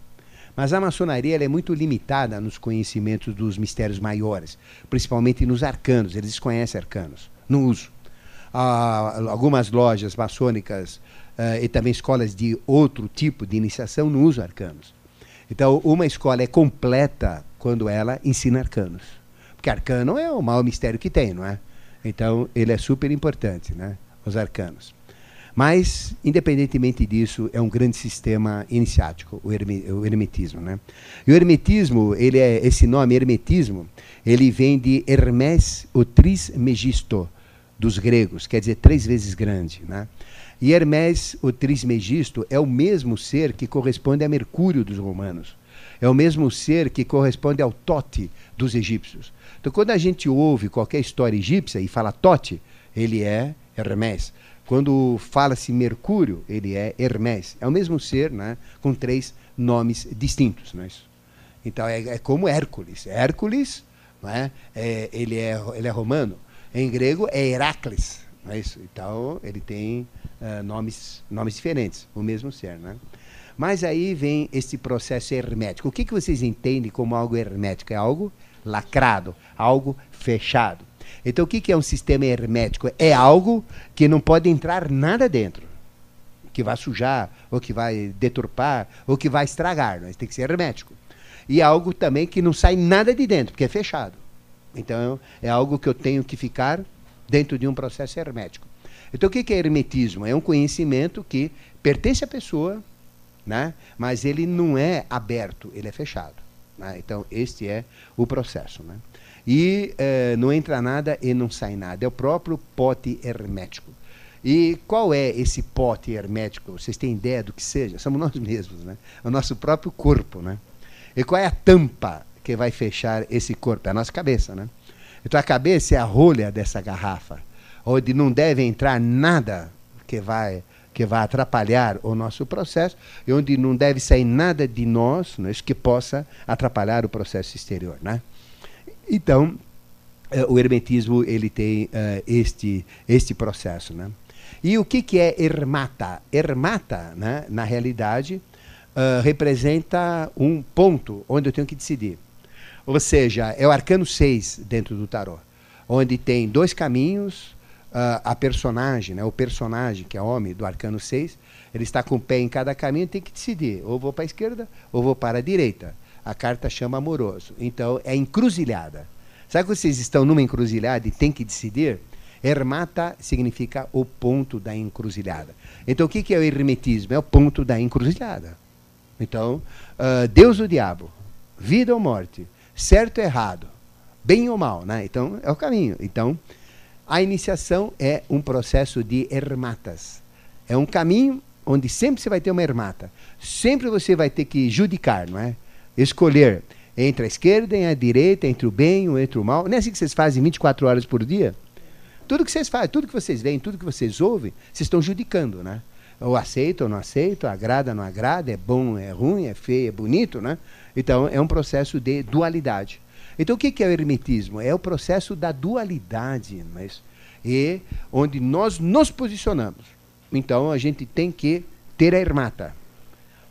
Mas a maçonaria é muito limitada nos conhecimentos dos mistérios maiores, principalmente nos arcanos. Eles conhecem arcanos, no uso. Ah, algumas lojas maçônicas ah, e também escolas de outro tipo de iniciação não usam arcanos. Então, uma escola é completa quando ela ensina arcanos. Porque arcano é o maior mistério que tem, não é? Então, ele é super importante, né? Os arcanos. Mas, independentemente disso, é um grande sistema iniciático, o, o hermetismo. Né? E o hermetismo, ele é, esse nome, hermetismo, ele vem de Hermes, o Trismegisto, dos gregos, quer dizer, três vezes grande. Né? E Hermes, o Trismegisto, é o mesmo ser que corresponde a Mercúrio dos romanos. É o mesmo ser que corresponde ao Tote dos egípcios. Então, quando a gente ouve qualquer história egípcia e fala Tote, ele é Hermes. Quando fala-se Mercúrio, ele é Hermes. É o mesmo ser, né, com três nomes distintos. É isso? Então é, é como Hércules. Hércules, não é? é? ele, é, ele é romano. Em grego é Heracles. É isso? Então ele tem uh, nomes, nomes diferentes, o mesmo ser. Né? Mas aí vem esse processo hermético. O que, que vocês entendem como algo hermético? É algo lacrado, algo fechado. Então, o que, é um sistema hermético? É algo que não pode entrar nada dentro, que vai sujar, ou que vai deturpar, ou que vai estragar. Mas tem que ser hermético. E é algo também que não sai nada de dentro, porque é fechado. Então, é algo que eu tenho que ficar dentro de um processo hermético. Então, o que é hermetismo? É um conhecimento que pertence à pessoa, né? mas ele não é aberto, ele é fechado. Né? Então, este é o processo. Né? e eh, não entra nada e não sai nada. É o próprio pote hermético. E qual é esse pote hermético? Vocês têm ideia do que seja? Somos nós mesmos, né? O nosso próprio corpo, né? E qual é a tampa que vai fechar esse corpo? É a nossa cabeça, né? Então a cabeça é a rolha dessa garrafa, onde não deve entrar nada que vai que vai atrapalhar o nosso processo e onde não deve sair nada de nós, né, que possa atrapalhar o processo exterior, né? Então, uh, o hermetismo ele tem uh, este, este processo. Né? E o que, que é ermata? Ermata, né, na realidade, uh, representa um ponto onde eu tenho que decidir. Ou seja, é o arcano 6 dentro do tarô, onde tem dois caminhos, a personagem, né, o personagem, que é homem do arcano 6, ele está com o pé em cada caminho, tem que decidir, ou vou para a esquerda ou vou para a direita a carta chama amoroso. Então, é encruzilhada. Sabe que vocês estão numa encruzilhada e tem que decidir? Hermata significa o ponto da encruzilhada. Então, o que, que é o hermetismo? É o ponto da encruzilhada. Então, uh, Deus ou diabo, vida ou morte, certo ou errado, bem ou mal, né? Então, é o caminho. Então, a iniciação é um processo de hermatas. É um caminho onde sempre você vai ter uma hermata. Sempre você vai ter que judicar, não é? escolher entre a esquerda e a direita, entre o bem ou entre o mal. Não é assim que vocês fazem 24 horas por dia? Tudo que vocês fazem, tudo que vocês veem, tudo que vocês ouvem, vocês estão judicando, né? Ou aceito ou não aceito, agrada ou não agrada, é bom, é ruim, é feio, é bonito, né? Então, é um processo de dualidade. Então, o que é o hermetismo? É o processo da dualidade, mas e onde nós nos posicionamos. Então, a gente tem que ter a hermata.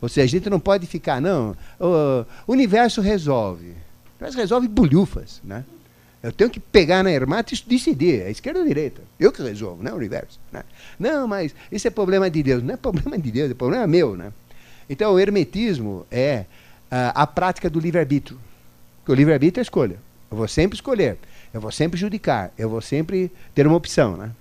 Ou seja, a gente não pode ficar, não, o universo resolve. Universo resolve bolhufas, né? Eu tenho que pegar na hermata e decidir, é esquerda ou direita. Eu que resolvo, não é o universo. Né? Não, mas isso é problema de Deus. Não é problema de Deus, é problema meu. Né? Então, o hermetismo é a prática do livre-arbítrio. o livre-arbítrio é escolha. Eu vou sempre escolher, eu vou sempre judicar, eu vou sempre ter uma opção. Né?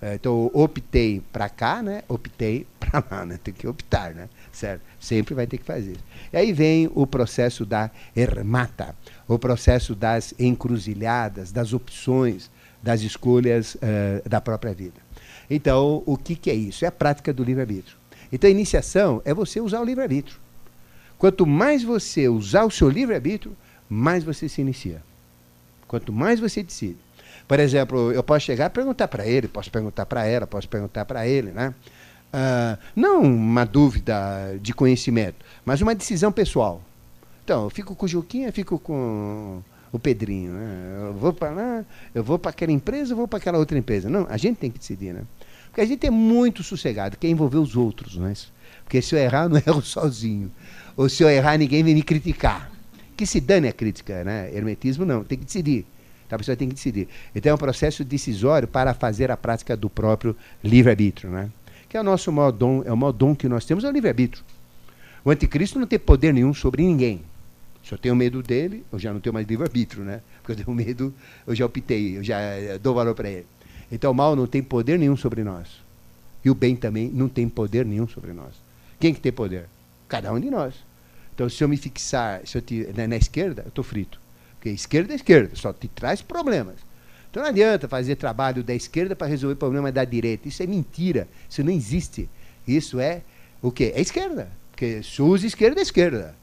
É, então, optei para cá, né? optei para lá. Né? Tem que optar. Né? certo? Sempre vai ter que fazer. E aí vem o processo da ermata, o processo das encruzilhadas, das opções, das escolhas uh, da própria vida. Então, o que, que é isso? É a prática do livre-arbítrio. Então, a iniciação é você usar o livre-arbítrio. Quanto mais você usar o seu livre-arbítrio, mais você se inicia. Quanto mais você decide. Por exemplo, eu posso chegar e perguntar para ele, posso perguntar para ela, posso perguntar para ele, né? Uh, não uma dúvida de conhecimento, mas uma decisão pessoal. Então, eu fico com o Juquinha, fico com o Pedrinho. Né? Eu vou para lá, eu vou para aquela empresa, eu vou para aquela outra empresa. Não, a gente tem que decidir, né? Porque a gente é muito sossegado, quer envolver os outros, é isso? Porque se eu errar, não (laughs) erro sozinho. Ou se eu errar, ninguém vem me criticar. Que se dane a crítica, né? Hermetismo não, tem que decidir. A pessoa tem que decidir. Então é um processo decisório para fazer a prática do próprio livre-arbítrio, né? Que é o nosso maior dom, é o maior dom que nós temos, é o livre-arbítrio. O anticristo não tem poder nenhum sobre ninguém. Se eu tenho medo dele, eu já não tenho mais livre-arbítrio, né? Porque eu tenho medo, eu já optei, eu já eh, dou valor para ele. Então o mal não tem poder nenhum sobre nós. E o bem também não tem poder nenhum sobre nós. Quem que tem poder? Cada um de nós. Então se eu me fixar se eu te, na, na esquerda, eu estou frito. Porque esquerda é esquerda, só te traz problemas. Então não adianta fazer trabalho da esquerda para resolver problema da direita. Isso é mentira. Isso não existe. Isso é o quê? É esquerda. Porque se usa esquerda, é esquerda.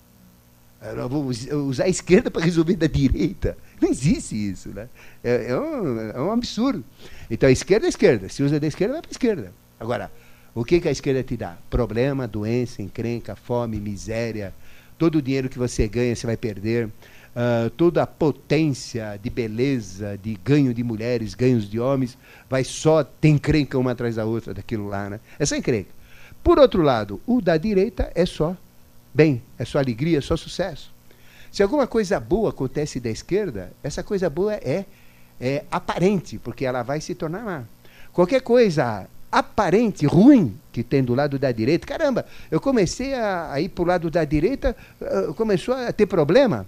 Eu vou usar a esquerda para resolver da direita. Não existe isso. Né? É, é, um, é um absurdo. Então a esquerda é esquerda. Se usa da esquerda, vai para a esquerda. Agora, o que, que a esquerda te dá? Problema, doença, encrenca, fome, miséria. Todo o dinheiro que você ganha, você vai perder uh, toda a potência de beleza, de ganho de mulheres, ganhos de homens, vai só ter encrenca uma atrás da outra daquilo lá, né? É só encrenca. Por outro lado, o da direita é só bem, é só alegria, é só sucesso. Se alguma coisa boa acontece da esquerda, essa coisa boa é, é aparente, porque ela vai se tornar má. Qualquer coisa aparente, ruim, que tem do lado da direita, caramba, eu comecei a, a ir para o lado da direita, uh, começou a ter problema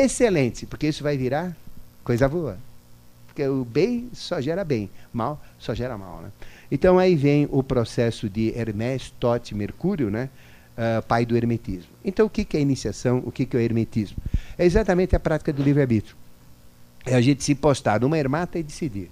excelente, porque isso vai virar coisa boa. Porque o bem só gera bem, mal só gera mal. Né? Então aí vem o processo de Hermès, Tote, Mercúrio, né? Uh, pai do hermetismo. Então o que, que é iniciação, o que, que é o hermetismo? É exatamente a prática do livre-arbítrio. É a gente se postar numa ermata e decidir.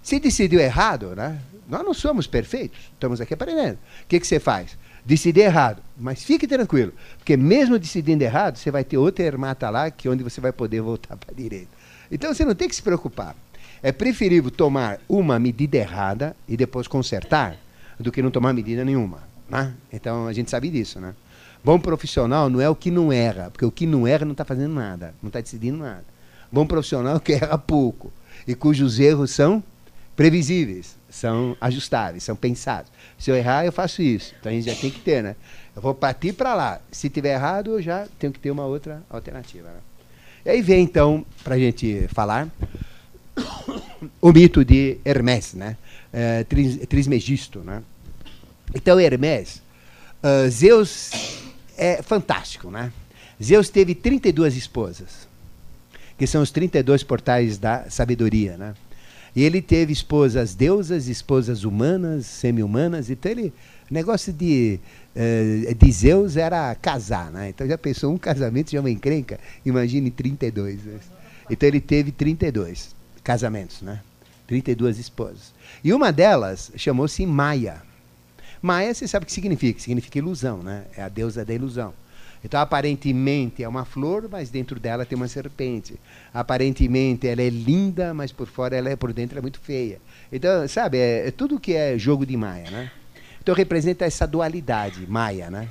Se decidiu errado, né? nós não somos perfeitos, estamos aqui aprendendo. O que, que você faz? Decidir errado. Mas fique tranquilo, porque mesmo decidindo errado, você vai ter outra ermata lá que é onde você vai poder voltar (laughs) para a direita. Então você não tem que se preocupar. É preferível tomar uma medida errada e depois consertar do que não tomar medida nenhuma. Né? Então a gente sabe disso. Né? Bom profissional não é o que não erra, porque o que não erra não está fazendo nada, não está decidindo nada. Bom profissional é o que erra pouco e cujos erros são previsíveis, são ajustáveis, são pensados. Se eu errar, eu faço isso. Então a gente já tem que ter, né? Eu vou partir para lá. Se tiver errado, eu já tenho que ter uma outra alternativa. Né? E aí vem, então, para a gente falar, o mito de Hermès, né? É, Trismegisto, né? Então, Hermès, uh, Zeus é fantástico, né? Zeus teve 32 esposas, que são os 32 portais da sabedoria, né? E ele teve esposas deusas, esposas humanas, semi-humanas. Então ele. O negócio de, uh, de Zeus era casar, né? Então já pensou um casamento já é uma encrenca? Imagine 32. Né? Então ele teve 32 casamentos, né? 32 esposas. E uma delas chamou-se Maia. Maia, você sabe o que significa? Significa ilusão, né? É a deusa da ilusão. Então, aparentemente é uma flor, mas dentro dela tem uma serpente. Aparentemente ela é linda, mas por fora ela é por dentro é muito feia. Então, sabe, é, é tudo que é jogo de Maia, né? Então representa essa dualidade Maia, né?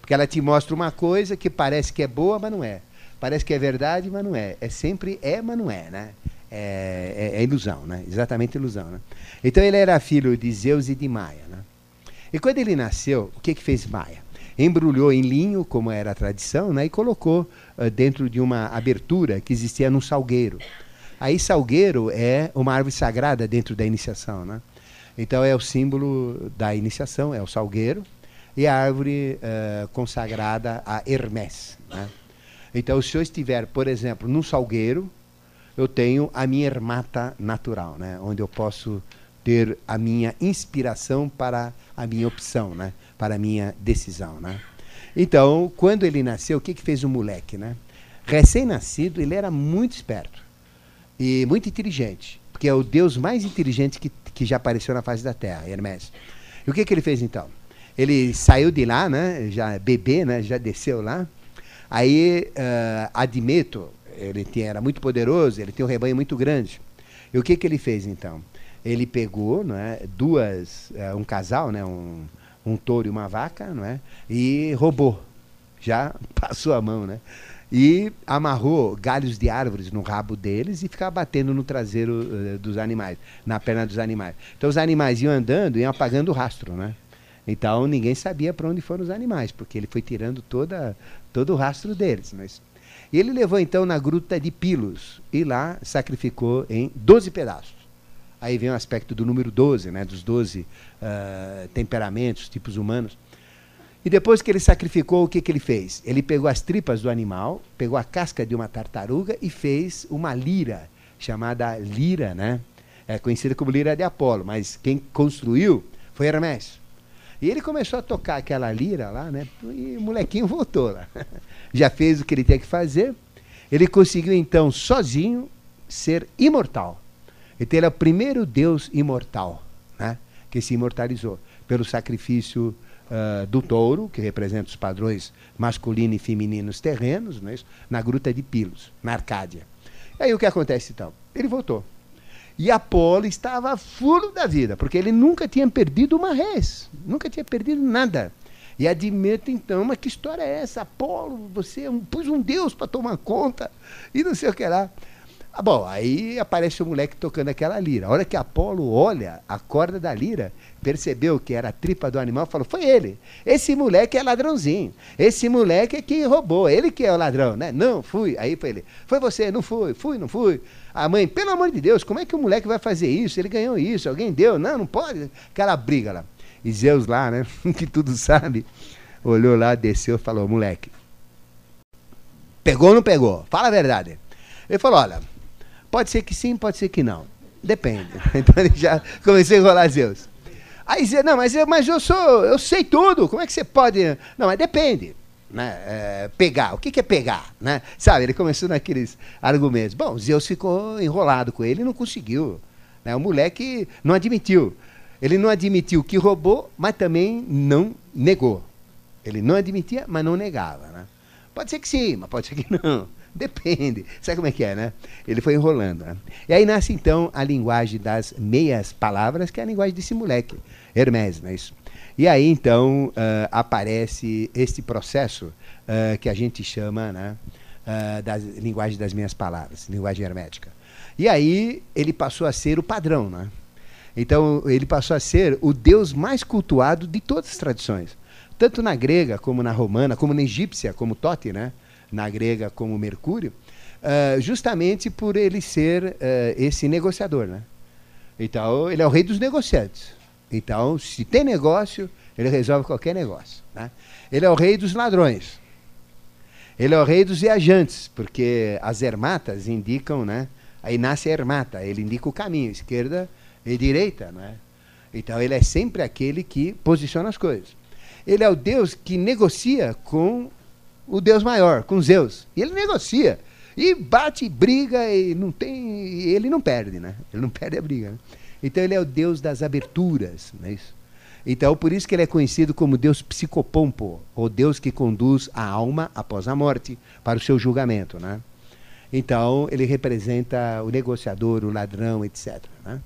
Porque ela te mostra uma coisa que parece que é boa, mas não é. Parece que é verdade, mas não é. É sempre é, mas não é, né? É, é, é ilusão, né? Exatamente ilusão, né? Então ele era filho de Zeus e de Maia, né? E quando ele nasceu, o que que fez Maia? Embrulhou em linho, como era a tradição, né, e colocou uh, dentro de uma abertura que existia no salgueiro. Aí salgueiro é uma árvore sagrada dentro da iniciação, né? Então é o símbolo da iniciação, é o salgueiro e a árvore uh, consagrada a Hermès. Né? Então, se eu estiver, por exemplo, num salgueiro, eu tenho a minha ermata natural, né? onde eu posso ter a minha inspiração para a minha opção, né? Para a minha decisão. Né? Então, quando ele nasceu, o que, que fez o moleque? Né? Recém-nascido, ele era muito esperto e muito inteligente, porque é o Deus mais inteligente que, que já apareceu na face da Terra, Hermes. E o que, que ele fez então? Ele saiu de lá, né, já bebê, né, já desceu lá. Aí, uh, Admeto, ele tinha, era muito poderoso, ele tinha um rebanho muito grande. E o que, que ele fez então? Ele pegou né, duas, uh, um casal, né, um, um touro e uma vaca, não é? E roubou. Já (laughs) passou a mão, né? e amarrou galhos de árvores no rabo deles e ficava batendo no traseiro uh, dos animais, na perna dos animais. Então os animais iam andando e iam apagando o rastro, né? Então ninguém sabia para onde foram os animais, porque ele foi tirando toda, todo o rastro deles. Mas... E ele levou então na gruta de Pilos e lá sacrificou em 12 pedaços. Aí vem o aspecto do número 12, né, dos 12 uh, temperamentos, tipos humanos. E depois que ele sacrificou, o que, que ele fez? Ele pegou as tripas do animal, pegou a casca de uma tartaruga e fez uma lira, chamada lira, né? É conhecida como lira de Apolo, mas quem construiu foi Hermes. E ele começou a tocar aquela lira lá, né? E o molequinho voltou lá. (laughs) Já fez o que ele tinha que fazer. Ele conseguiu então, sozinho, ser imortal. Então ele é o primeiro Deus imortal, né? Que se imortalizou pelo sacrifício uh, do touro, que representa os padrões masculino e femininos terrenos, não é isso? na gruta de Pilos, na Arcádia. Aí o que acontece então? Ele voltou. E Apolo estava fulo da vida, porque ele nunca tinha perdido uma res, nunca tinha perdido nada. E admite então, mas que história é essa? Apolo, você é pus um Deus para tomar conta e não sei o que lá. Ah, bom, aí aparece o moleque tocando aquela lira. A hora que Apolo olha a corda da lira, percebeu que era a tripa do animal, falou: Foi ele. Esse moleque é ladrãozinho. Esse moleque é que roubou. Ele que é o ladrão, né? Não, fui. Aí foi ele: Foi você, não fui, fui, não fui. A mãe, pelo amor de Deus, como é que o moleque vai fazer isso? Ele ganhou isso, alguém deu. Não, não pode. Aquela briga lá. E Zeus lá, né? (laughs) que tudo sabe, olhou lá, desceu falou: Moleque, pegou ou não pegou? Fala a verdade. Ele falou: Olha Pode ser que sim, pode ser que não. Depende. (laughs) Então ele já começou a enrolar Zeus. Aí Zeus, não, mas eu, mas eu sou, eu sei tudo. Como é que você pode? Não, mas depende. Né? É, pegar. O que, que é pegar? Né? Sabe? Ele começou naqueles argumentos. Bom, Zeus ficou enrolado com ele e não conseguiu. Né? O moleque não admitiu. Ele não admitiu que roubou, mas também não negou. Ele não admitia, mas não negava. Né? Pode ser que sim, mas pode ser que (laughs) não. (laughs) Depende. Sabe como é que é, né? Ele foi enrolando. Né? E aí nasce então a linguagem das meias palavras, que é a linguagem desse moleque, Hermes, não é isso? E aí então uh, aparece este processo uh, que a gente chama né, uh, da linguagem das meias palavras, linguagem hermética. E aí ele passou a ser o padrão, né? Então ele passou a ser o deus mais cultuado de todas as tradições, tanto na grega como na romana, como na egípcia, como Tote, né? Na grega como Mercúrio, uh, justamente por ele ser uh, esse negociador. Né? Então, ele é o rei dos negociantes. Então, se tem negócio, ele resolve qualquer negócio. Né? Ele é o rei dos ladrões. Ele é o rei dos viajantes, porque as ermatas indicam, né? Aí nasce a ermata, ele indica o caminho, esquerda e direita, né? Então ele é sempre aquele que posiciona as coisas. Ele é o Deus que negocia com o Deus maior, com Zeus. E ele negocia. E bate, briga, e não tem. ele não perde, né? Ele não perde a briga. Né? Então ele é o Deus das aberturas, não é isso? Então, por isso que ele é conhecido como Deus psicopompo, ou Deus que conduz a alma após a morte para o seu julgamento. Né? Então, ele representa o negociador, o ladrão, etc. Né?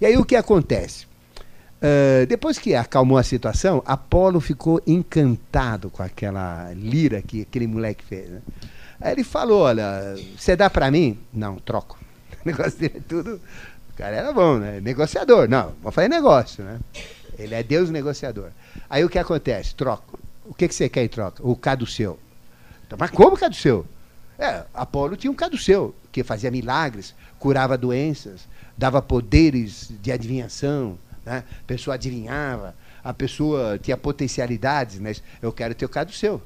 E aí o que acontece? Uh, depois que acalmou a situação, Apolo ficou encantado com aquela lira que aquele moleque fez. Né? Aí ele falou: Olha, você dá para mim? Não, troco. (laughs) O negócio dele é tudo. O cara era bom, né? Negociador. Não, vamos fazer negócio, né? Ele é Deus negociador. Aí o que acontece? Troco. O que, que você quer em troca? O caduceu. Então, mas como caduceu? É, Apolo tinha um caduceu, que fazia milagres, curava doenças, dava poderes de adivinhação, né? A pessoa adivinhava, a pessoa tinha potencialidades, mas eu quero ter o caduceu.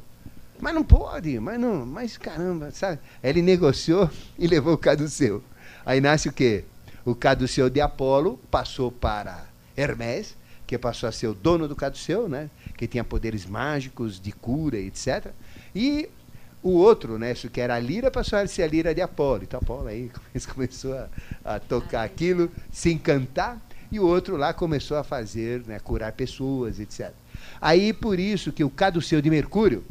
Mas não pode, mas não, mas caramba, sabe? Ele negociou (laughs) e levou o caduceu. Aí nasce o quê? O caduceu de Apolo passou para Hermes, que passou a ser o dono do caduceu, né? Que tinha poderes mágicos de cura, etc. E o outro, né, isso que era a lira, passou a ser a lira de Apolo. Então Apolo aí (laughs) começou a, a tocar aquilo, se encantar e o outro lá começou a fazer, né, curar pessoas, etc. Aí por isso que o caduceu de Mercúrio,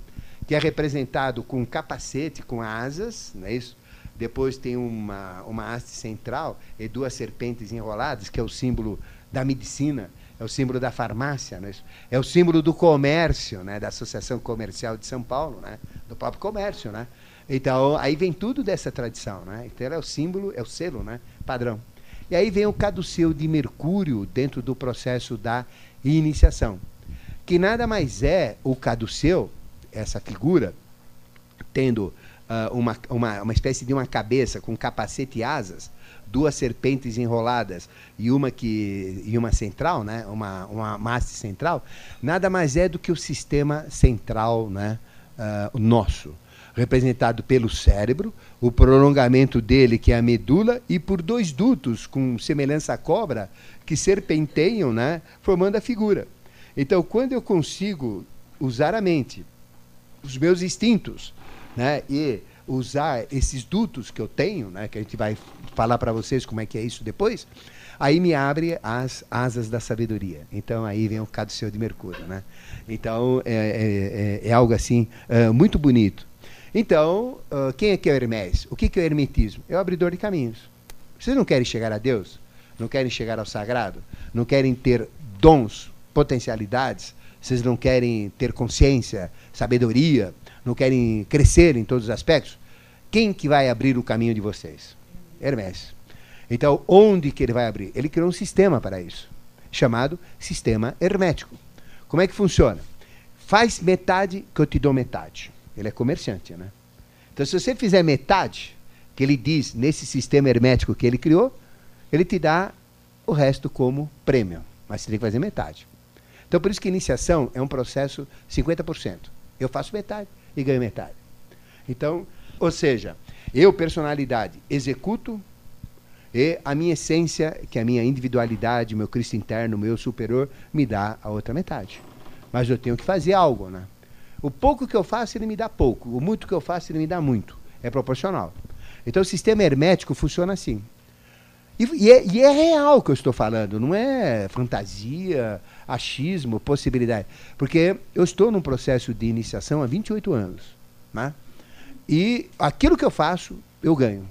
que é representado com um capacete com asas, não é isso? Depois tem uma, uma haste central e duas serpentes enroladas, que é o símbolo da medicina, é o símbolo da farmácia, não é, isso? é o símbolo do comércio, né, da Associação Comercial de São Paulo, né, do próprio comércio, né? Então, aí vem tudo dessa tradição, né? Então, é o símbolo, é o selo, né? Padrão. E aí vem o caduceu de Mercúrio dentro do processo da iniciação, que nada mais é o caduceu, essa figura, tendo uh, uma, uma, uma espécie de uma cabeça com capacete e asas, duas serpentes enroladas e uma que e uma central, né, uma uma haste central, nada mais é do que o sistema central, né, uh, nosso, representado pelo cérebro, o prolongamento dele que é a medula e por dois dutos com semelhança à cobra que serpenteiam, né, formando a figura. Então, quando eu consigo usar a mente, os meus instintos, né, e usar esses dutos que eu tenho, né, que a gente vai falar para vocês como é que é isso depois, aí me abre as asas da sabedoria. Então aí vem o caduceu de Mercúrio, né? Então é, é, é, é algo assim uh, muito bonito. Então uh, quem é que é o Hermes? O que, que é o hermetismo? É o abridor de caminhos. Vocês não querem chegar a Deus? Não querem chegar ao sagrado? Não querem ter dons, potencialidades? Vocês não querem ter consciência, sabedoria? não querem crescer em todos os aspectos, quem que vai abrir o caminho de vocês? Hermes. Então, onde que ele vai abrir? Ele criou um sistema para isso, chamado sistema hermético. Como é que funciona? Faz metade que eu te dou metade. Ele é comerciante, né? Então, se você fizer metade, que ele diz nesse sistema hermético que ele criou, ele te dá o resto como prêmio. Mas você tem que fazer metade. Então, por isso que iniciação é um processo 50%. Eu faço metade, e ganho metade. Então, ou seja, eu, personalidade, executo e a minha essência, que é a minha individualidade, meu Cristo interno, meu superior, me dá a outra metade. Mas eu tenho que fazer algo, né? O pouco que eu faço, ele me dá pouco. O muito que eu faço, ele me dá muito. É proporcional. Então, o sistema hermético funciona assim. E, e, é, e é real que eu estou falando, não é fantasia, achismo, possibilidade. Porque eu estou num processo de iniciação há 28 anos. Né? E aquilo que eu faço, eu ganho.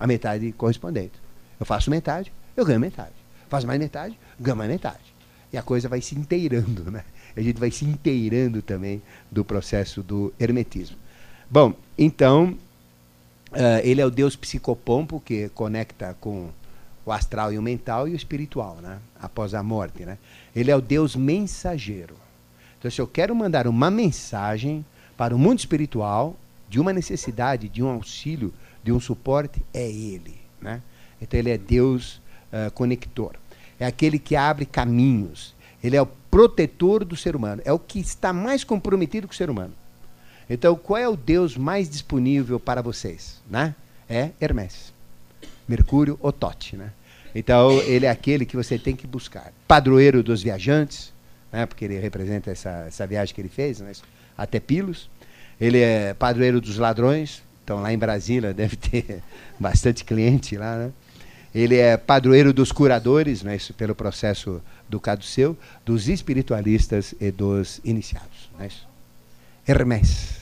A metade correspondente. Eu faço metade, eu ganho metade. Faço mais metade, ganho mais metade. E a coisa vai se inteirando, né? A gente vai se inteirando também do processo do hermetismo. Bom, então, uh, ele é o deus psicopompo que conecta com o astral e o mental e o espiritual, né? após a morte. Né? Ele é o Deus mensageiro. Então, se eu quero mandar uma mensagem para o mundo espiritual, de uma necessidade, de um auxílio, de um suporte, é Ele. Né? Então, Ele é Deus uh, conector. É aquele que abre caminhos. Ele é o protetor do ser humano. É o que está mais comprometido com o ser humano. Então, qual é o Deus mais disponível para vocês? Né? É Hermes. Mercúrio Otote, né? Então, ele é aquele que você tem que buscar. Padroeiro dos viajantes, né? porque ele representa essa, essa viagem que ele fez, né? até Pilos. Ele é padroeiro dos ladrões, então lá em Brasília (laughs) deve ter bastante cliente lá, né? Ele é padroeiro dos curadores, né? Isso pelo processo do caduceu, dos espiritualistas e dos iniciados. Né? Hermes.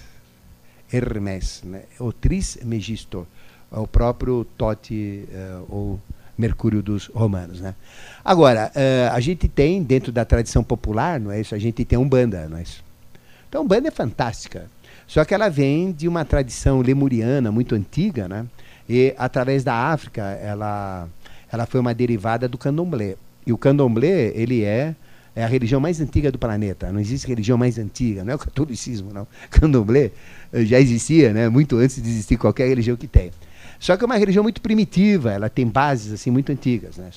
Hermes, né? o Trismegisto o próprio Tote uh, ou Mercúrio dos romanos. Né? Agora, uh, a gente tem, dentro da tradição popular, não é isso? A gente tem Umbanda, não é isso? Então, Umbanda é fantástica. Só que ela vem de uma tradição lemuriana muito antiga, né? E através da África, ela, ela foi uma derivada do candomblé. E o candomblé, ele é, é a religião mais antiga do planeta. Não existe religião mais antiga, não é o catolicismo, não. (laughs) Candomblé eh, já existia, né? Muito antes de existir qualquer religião que tenha. Só que é uma religião muito primitiva, ela tem bases assim muito antigas, né?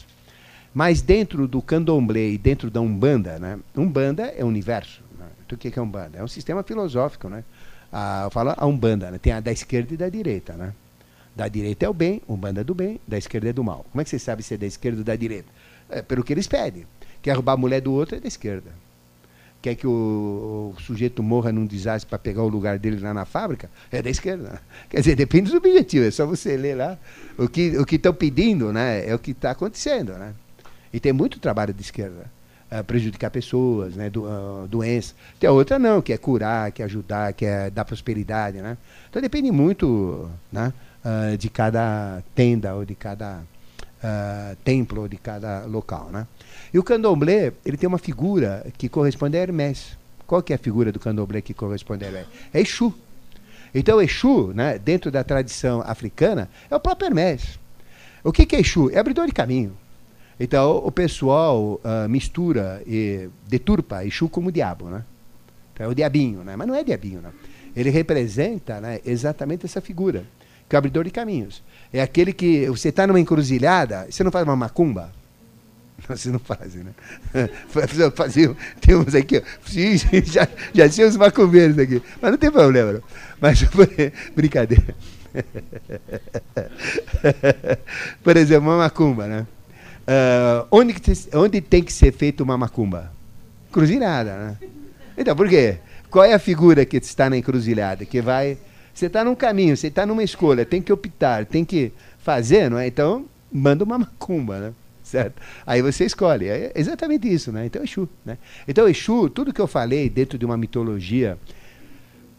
Mas dentro do candomblé e dentro da Umbanda, né? Umbanda é o universo. Né? Então, o que é Umbanda? É um sistema filosófico, né? Eu falo a Umbanda, né? tem a da esquerda e da direita, né? Da direita é o bem, Umbanda é do bem, da esquerda é do mal. Como é que você sabe se é da esquerda ou da direita? É pelo que eles pedem. Quer roubar a mulher do outro é da esquerda quer que o, o sujeito morra num desastre para pegar o lugar dele lá na fábrica, é da esquerda. (laughs) Quer dizer, depende do objetivo, é só você ler lá. O que o estão pedindo né, é o que está acontecendo. Né? E tem muito trabalho de esquerda. Uh, prejudicar pessoas, né, do, uh, doença. Tem a outra não, que é curar, que é ajudar, que é dar prosperidade. Né? Então depende muito né, uh, de cada tenda ou de cada templo ou de cada local. Né? E o candomblé, ele tem uma figura que corresponde a Hermes, Qual que é a figura do candomblé que corresponde a Hermes? É Exu. Então, Exu, né, dentro da tradição africana, é o próprio Hermes. O que, que é Exu? É abridor de caminho. Então, o pessoal uh, mistura e deturpa Exu como diabo, né? Então, é o diabinho, né? Mas não é diabinho, né? Ele representa né, exatamente essa figura, que é o abridor de caminhos. É aquele que você está numa encruzilhada, você não faz uma macumba? Vocês (laughs) não fazem, né? (laughs) Tem uns aqui, já, já tinha os macumbeiros aqui. Mas não tem problema, não. Mas, (laughs) brincadeira. Por exemplo, uma macumba, né? Uh, onde, onde tem que ser feita uma macumba? Cruzilhada, né? Então, por quê? Qual é a figura que está na encruzilhada? Que vai. Você está num caminho, você está numa escolha, tem que optar, tem que fazer, não é? Então, manda uma (laughs) macumba, né? certo? Aí você escolhe. É exatamente isso, né? Então, Exu. Né? Então, Exu, tudo que eu falei dentro de uma mitologia,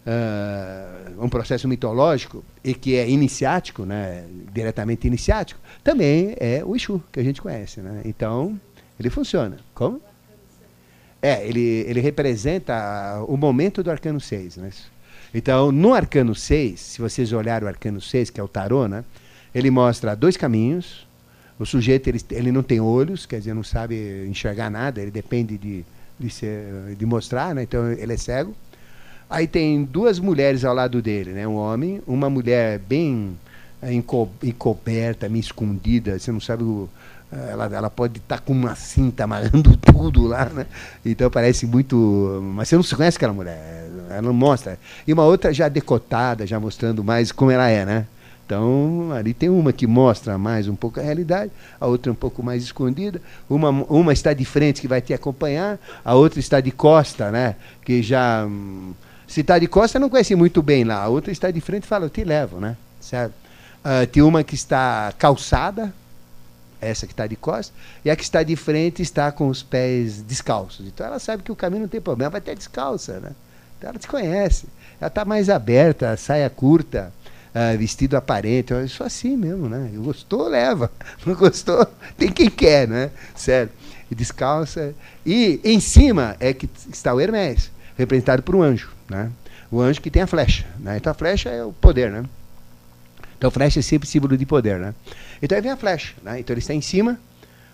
uh, um processo mitológico, e que é iniciático, né? diretamente iniciático, também é o Exu, que a gente conhece. Né? Então, ele funciona. Como? É, ele, ele representa o momento do arcano 6. Né? Então, no arcano 6, se vocês olharem o arcano 6, que é o tarô, né? ele mostra dois caminhos, o sujeito ele, ele não tem olhos, quer dizer, não sabe enxergar nada, ele depende de, de, ser, de mostrar, né? então ele é cego. Aí tem duas mulheres ao lado dele, né? um homem, uma mulher bem é, enco, encoberta, meio escondida, você não sabe o, ela, ela pode estar tá com uma cinta amarrando (laughs) tudo lá, né? Então parece muito. Mas você não se conhece aquela mulher, ela não mostra. E uma outra já decotada, já mostrando mais como ela é, né? Então, ali tem uma que mostra mais um pouco a realidade, a outra um pouco mais escondida. Uma, uma está de frente que vai te acompanhar, a outra está de costa, né? Que já. Hum, se está de costa, não conhece muito bem lá. A outra está de frente e fala, eu te levo, né? Certo? Uh, tem uma que está calçada, essa que está de costas, e a que está de frente está com os pés descalços. Então ela sabe que o caminho não tem problema, vai até descalça, né? Ela te conhece. Ela está mais aberta, saia curta, uh, vestido aparente. Eu sou assim mesmo, né? Gostou, leva. (laughs) Não gostou, tem quem quer, né? Certo? E descalça. E em cima é que está o Hermes, representado por um anjo, né? O anjo que tem a flecha, né? Então a flecha é o poder, né? Então a flecha é sempre símbolo de poder, né? Então aí vem a flecha, né? Então ele está em cima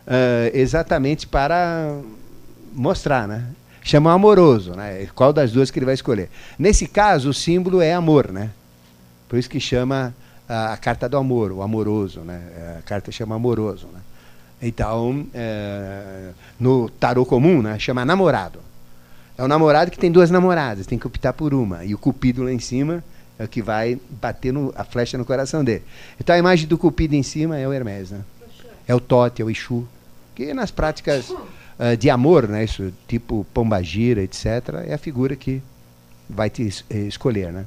uh, exatamente para mostrar, né? Chama amoroso, né? Qual das duas que ele vai escolher? Nesse caso, o símbolo é amor, né? Por isso que chama a, carta do amor, o amoroso, né? A carta chama amoroso, né? Então, é, no tarô comum, né, chama namorado. É o namorado que tem duas namoradas, tem que optar por uma. E o cupido lá em cima é o que vai bater no, a flecha no coração dele. Então a imagem do cupido em cima é o Hermes, né? É o Tote, é o Exu. Que nas práticas uh, de amor, né, isso, tipo pombagira, etc., é a figura que vai te es escolher, né?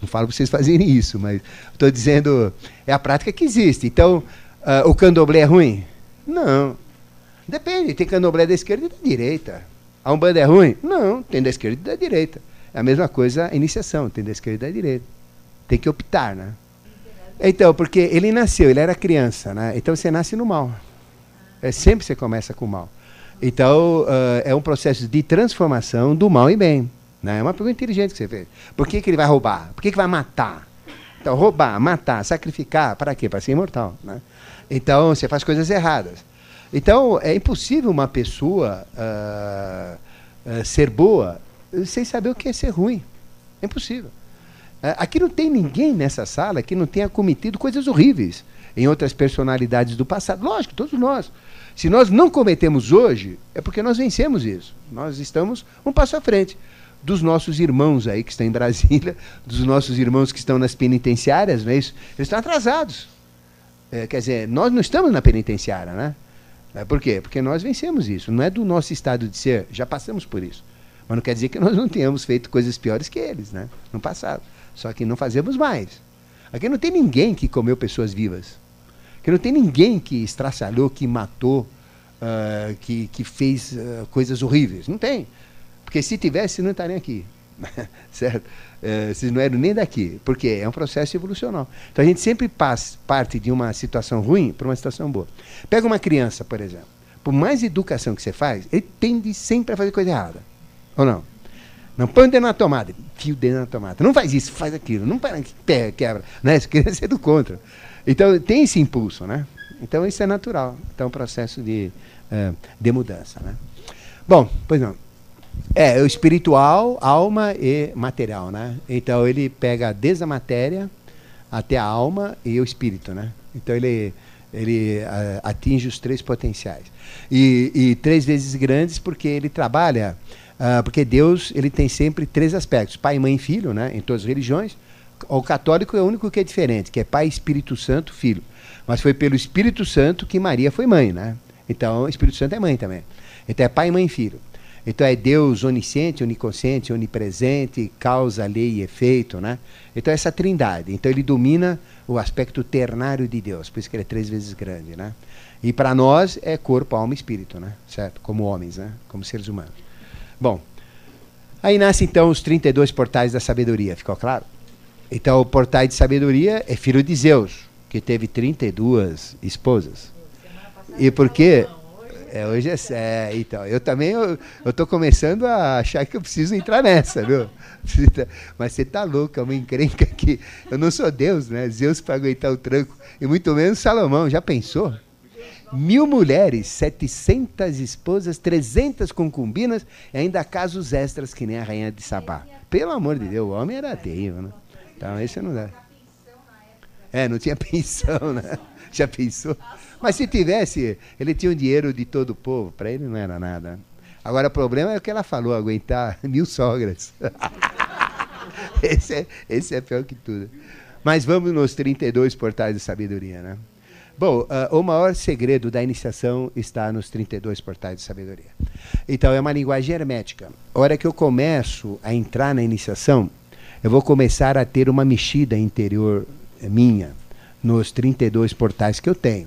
Não falo para vocês fazerem isso, mas estou dizendo, é a prática que existe. Então, uh, o candomblé é ruim? Não. Depende, tem candomblé da esquerda e da direita. A Umbanda é ruim? Não, tem da esquerda e da direita. É a mesma coisa a iniciação, tem da esquerda e da direita. Tem que optar, né? Então, porque ele nasceu, ele era criança, né? Então você nasce no mal. É, sempre você começa com o mal. Então, uh, é um processo de transformação do mal em bem. Né? É uma pergunta inteligente que você fez. Por que, que ele vai roubar? Por que, que vai matar? Então, roubar, matar, sacrificar, para quê? Para ser imortal. Né? Então, você faz coisas erradas. Então, é impossível uma pessoa uh, uh, ser boa sem saber o que é ser ruim. É impossível. Aqui não tem ninguém nessa sala que não tenha cometido coisas horríveis em outras personalidades do passado. Lógico, todos nós. Se nós não cometemos hoje, é porque nós vencemos isso. Nós estamos um passo à frente dos nossos irmãos aí que estão em Brasília, dos nossos irmãos que estão nas penitenciárias, não é isso? Eles estão atrasados. É, quer dizer, nós não estamos na penitenciária, né? É, por quê? Porque nós vencemos isso. Não é do nosso estado de ser, já passamos por isso. Mas não quer dizer que nós não tenhamos feito coisas piores que eles, né? No passado. Só que não fazemos mais. Aqui não tem ninguém que comeu pessoas vivas. Aqui não tem ninguém que estraçalhou, que matou, uh, que, que fez uh, coisas horríveis. Não tem. Porque se tivesse, não estariam aqui. (laughs) certo? É, vocês não eram nem daqui. Porque é um processo evolucional. Então a gente sempre passa, parte de uma situação ruim para uma situação boa. Pega uma criança, por exemplo. Por mais educação que você faz, ele tende sempre a fazer coisa errada. Ou não? Não põe o dedo na tomada, fio o dedo na tomada. Não faz isso, faz aquilo. Não para pé, quebra. Né? Isso queria ser do contra. Então tem esse impulso, né? Então isso é natural. Então é um processo de, uh, de mudança, né? Bom, pois não. É, o espiritual, alma e material, né? Então ele pega desde a matéria até a alma e o espírito, né? Então ele ele uh, atinge os três potenciais e, e, três vezes grandes porque ele trabalha uh, porque Deus ele tem sempre três aspectos pai mãe e filho né em todas as religiões o católico é o único que é diferente que é pai Espírito Santo filho mas foi pelo Espírito Santo que Maria foi mãe né então o Espírito Santo é mãe também então é pai mãe e filho então é Deus onisciente, oniconsciente, onipresente, causa, lei e efeito, né? Então é essa trindade. Então ele domina o aspecto ternário de Deus, por isso que ele é três vezes grande, né? E para nós é corpo, alma e espírito, né? Certo? Como homens, né? Como seres humanos. Bom, aí nasce então os 32 portais da sabedoria, ficou claro? Então o portal de sabedoria é filho de Zeus, que teve 32 esposas. E por quê? É, hoje é, é, então, eu também eu, eu tô começando a achar que eu preciso entrar nessa, viu? (laughs) Mas você tá louco, é uma encrenca que eu não sou Deus, né? Zeus para aguentar o tranco, e muito menos Salomão, já pensou? Mil mulheres, 700 esposas, 300 concubinas e ainda casos extras que nem a rainha de Sabá. Pelo amor de Deus, o homem era terrível, né? Então, esse não dá. É, não tinha (laughs) pensão, né? Já pensou? Mas se tivesse, ele tinha o dinheiro de todo o povo, para ele não era nada. Agora o problema é o que ela falou, aguentar (laughs) mil sogras. (laughs) esse, é, esse é pior que tudo. Mas vamos nos 32 portais de sabedoria, né? Bom, uh, o maior segredo da iniciação está nos 32 portais de sabedoria. Então, é uma linguagem hermética. A hora que eu começo a entrar na iniciação, eu vou começar a ter uma mexida interior minha nos 32 portais que eu tenho.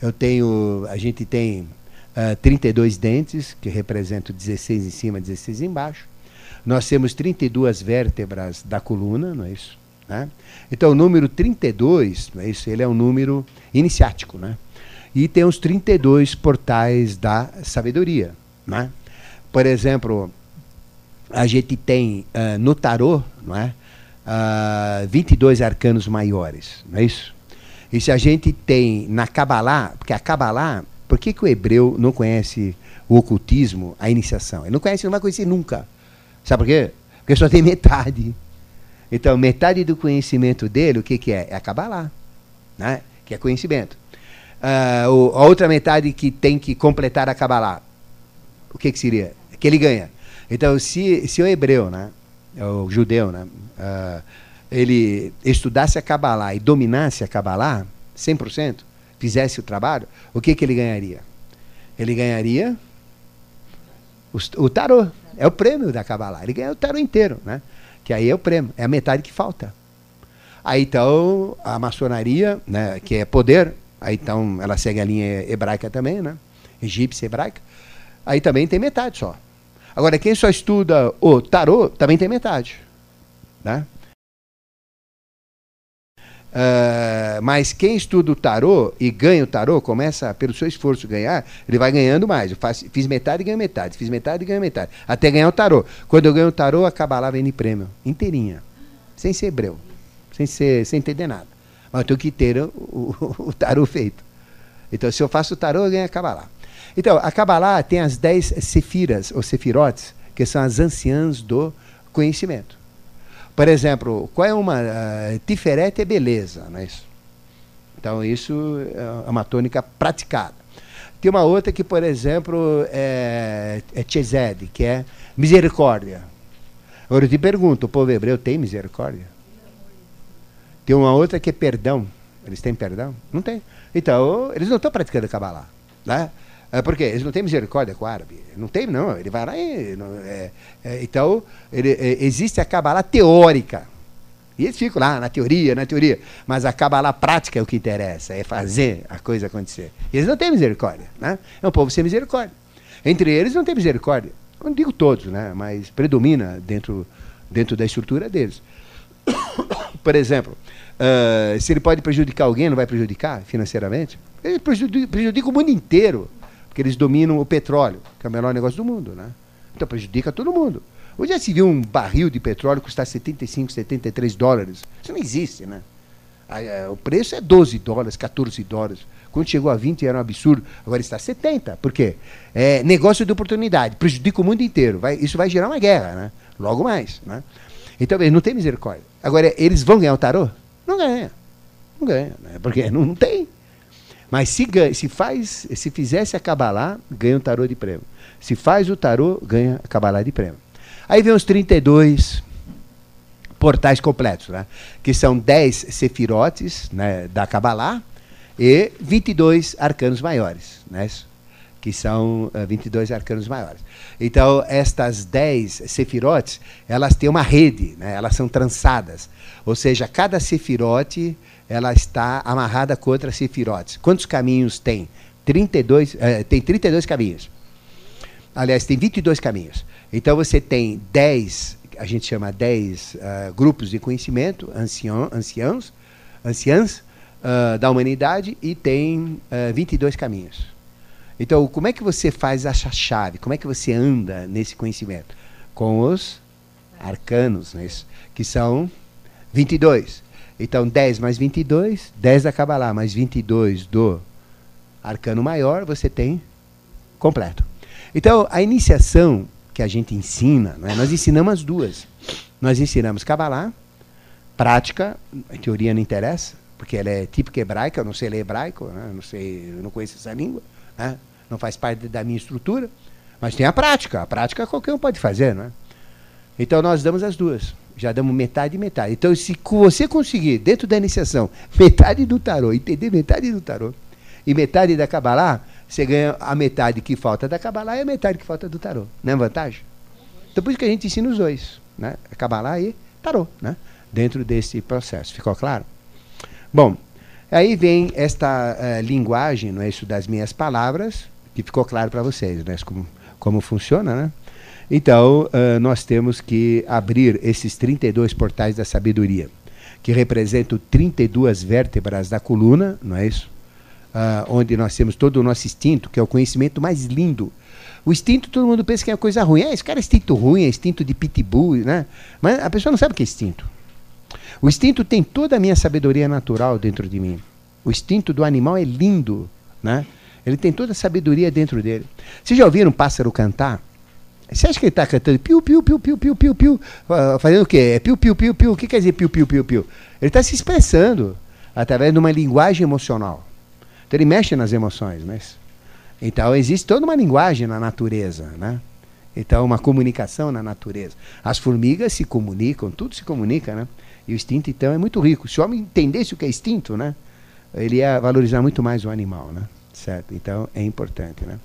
Eu tenho, a gente tem uh, ah, 32 dentes, que representam 16 em cima, 16 embaixo. Nós temos 32 vértebras da coluna, não é isso? Né? Então, o número 32, não é isso? Ele é um número iniciático, né? E tem os 32 portais da sabedoria, né? Por exemplo, a gente tem uh, no tarô, não é? Uh, ah, 22 arcanos maiores, não é isso? E se a gente tem na Kabbalah, porque a Kabbalah, por que, que o hebreu não conhece o ocultismo, a iniciação? Ele não conhece, não vai conhecer nunca. Sabe por quê? Porque só tem metade. Então, metade do conhecimento dele, o que, que é? É a Kabbalah, né? que é conhecimento. Uh, a outra metade que tem que completar a Kabbalah, o que, que seria? Que ele ganha. Então, se, se o hebreu, né? O judeu, né? Uh, ele estudasse a Kabbalah e dominasse a Kabbalah, 100%, fizesse o trabalho, o que, que ele ganharia? Ele ganharia o, o tarô. É o prêmio da Kabbalah. Ele ganha o tarô inteiro, né? Que aí é o prêmio, é a metade que falta. Aí então a maçonaria, né, que é poder, aí então ela segue a linha hebraica também, né? Egípcia hebraica. Aí também tem metade só. Agora quem só estuda o tarô também tem metade, né? Uh, mas quem estuda o tarô e ganha o tarô, começa pelo seu esforço ganhar, ele vai ganhando mais. Eu faço, fiz metade e ganho metade, fiz metade e ganho metade. Até ganhar o tarô. Quando eu ganho o tarô, acaba lá vendo prêmio. Inteirinha. Sem ser hebreu. Sem, ser, sem entender nada. Mas eu tenho que ter o, o, o tarô feito. Então, se eu faço o tarô, eu ganho a Kabbalah. Então, a Kabbalah tem as dez sefiras, ou sefirotes, que são as anciãs do conhecimento. Por exemplo, qual é uma. Uh, Tiferet é beleza, não é isso? Então, isso é uma tônica praticada. Tem uma outra que, por exemplo, é, é Chesed, que é misericórdia. Agora eu te pergunto: o povo hebreu tem misericórdia? Tem uma outra que é perdão. Eles têm perdão? Não tem. Então, eles não estão praticando Kabbalah. Né? É porque eles não têm misericórdia com o árabe. Não tem, não. Ele vai lá e. Não, é, é, então, ele, é, existe a Kabbalah teórica. E eles ficam lá na teoria, na teoria. Mas a Kabbalah prática é o que interessa, é fazer a coisa acontecer. E eles não têm misericórdia. Né? É um povo sem misericórdia. Entre eles não tem misericórdia. Não digo todos, né? mas predomina dentro, dentro da estrutura deles. (coughs) Por exemplo, uh, se ele pode prejudicar alguém, não vai prejudicar financeiramente? Ele prejudica, prejudica o mundo inteiro porque eles dominam o petróleo, que é o menor negócio do mundo, né? Então prejudica todo mundo. Hoje já se viu um barril de petróleo custar 75, 73 dólares. Isso não existe, né? É, o preço é 12 dólares, 14 dólares. Quando chegou a 20 era um absurdo, agora está 70. Por quê? É negócio de oportunidade, prejudica o mundo inteiro. Vai, isso vai gerar uma guerra, né? Logo mais. Né? Então, não tem misericórdia. Agora, eles vão ganhar o tarô? Não ganha. Não ganha. Né? Porque não, não tem. Mas se, se faz, se fizesse a Kabbalah, ganha o tarô de prêmio. Se faz o tarô, ganha a Kabbalah de prêmio. Aí vem os 32 portais completos, né? que são 10 sefirotes né, da Kabbalah e 22 arcanos maiores, né? que são uh, eh, 22 arcanos maiores. Então, estas 10 sefirotes, elas têm uma rede, né? elas são trançadas. Ou seja, cada sefirote ela está amarrada com outras sefirotes. Quantos caminhos tem? 32, uh, eh, tem 32 caminhos. Aliás, tem 22 caminhos. Então, você tem 10 a gente chama 10 uh, eh, grupos de conhecimento, ancião, anciãos, anciãs uh, da humanidade, e tem uh, 22 caminhos. Então, como é que você faz essa chave? Como é que você anda nesse conhecimento? Com os arcanos, né? que são 22. Então, 10 mais 22, 10 da Kabbalah mais 22 do arcano maior, você tem completo. Então, a iniciação que a gente ensina, é? nós ensinamos as duas. Nós ensinamos Kabbalah, prática, a teoria não interessa, porque ela é típica hebraica, eu não sei ler hebraico, né? não sei, não conheço essa língua, né? não faz parte da minha estrutura, mas tem a prática, a prática qualquer um pode fazer, não é? Então nós damos as duas, já damos metade e metade. Então se você conseguir, dentro da iniciação, metade do tarô, entender metade do tarô e metade da Kabbalah, você ganha a metade que falta da Kabbalah e a metade que falta do tarô. Não é vantagem? Então por isso que a gente ensina os dois, né? Kabbalah e tarô, né? Dentro desse processo. Ficou claro? Bom, aí vem esta uh, linguagem, não é isso das minhas palavras, que ficou claro para vocês, né? Como, como funciona, né? Então, uh, nós temos que abrir esses 32 portais da sabedoria, que representam 32 vértebras da coluna, não é isso? uh, onde nós temos todo o nosso instinto, que é o conhecimento mais lindo. O instinto, todo mundo pensa que é coisa ruim. É, esse cara é instinto ruim, é instinto de pitbull, né? Mas a pessoa não sabe o que é instinto. O instinto tem toda a minha sabedoria natural dentro de mim. O instinto do animal é lindo, né? Ele tem toda a sabedoria dentro dele. Vocês já ouviram um pássaro cantar? Você acha que ele está cantando piu, piu, piu, piu, piu, piu, piu, fazendo o quê? É piu, piu, piu, piu. O que quer dizer piu, piu, piu, piu? Ele está se expressando através de uma linguagem emocional. Então ele mexe nas emoções, mas então existe toda uma linguagem na natureza, né? Então uma comunicação na natureza. As formigas se comunicam, tudo se comunica, né? E o instinto então é muito rico. Se o homem entendesse o que é instinto, né? Ele ia valorizar muito mais o animal, né? Certo? Então é importante, né?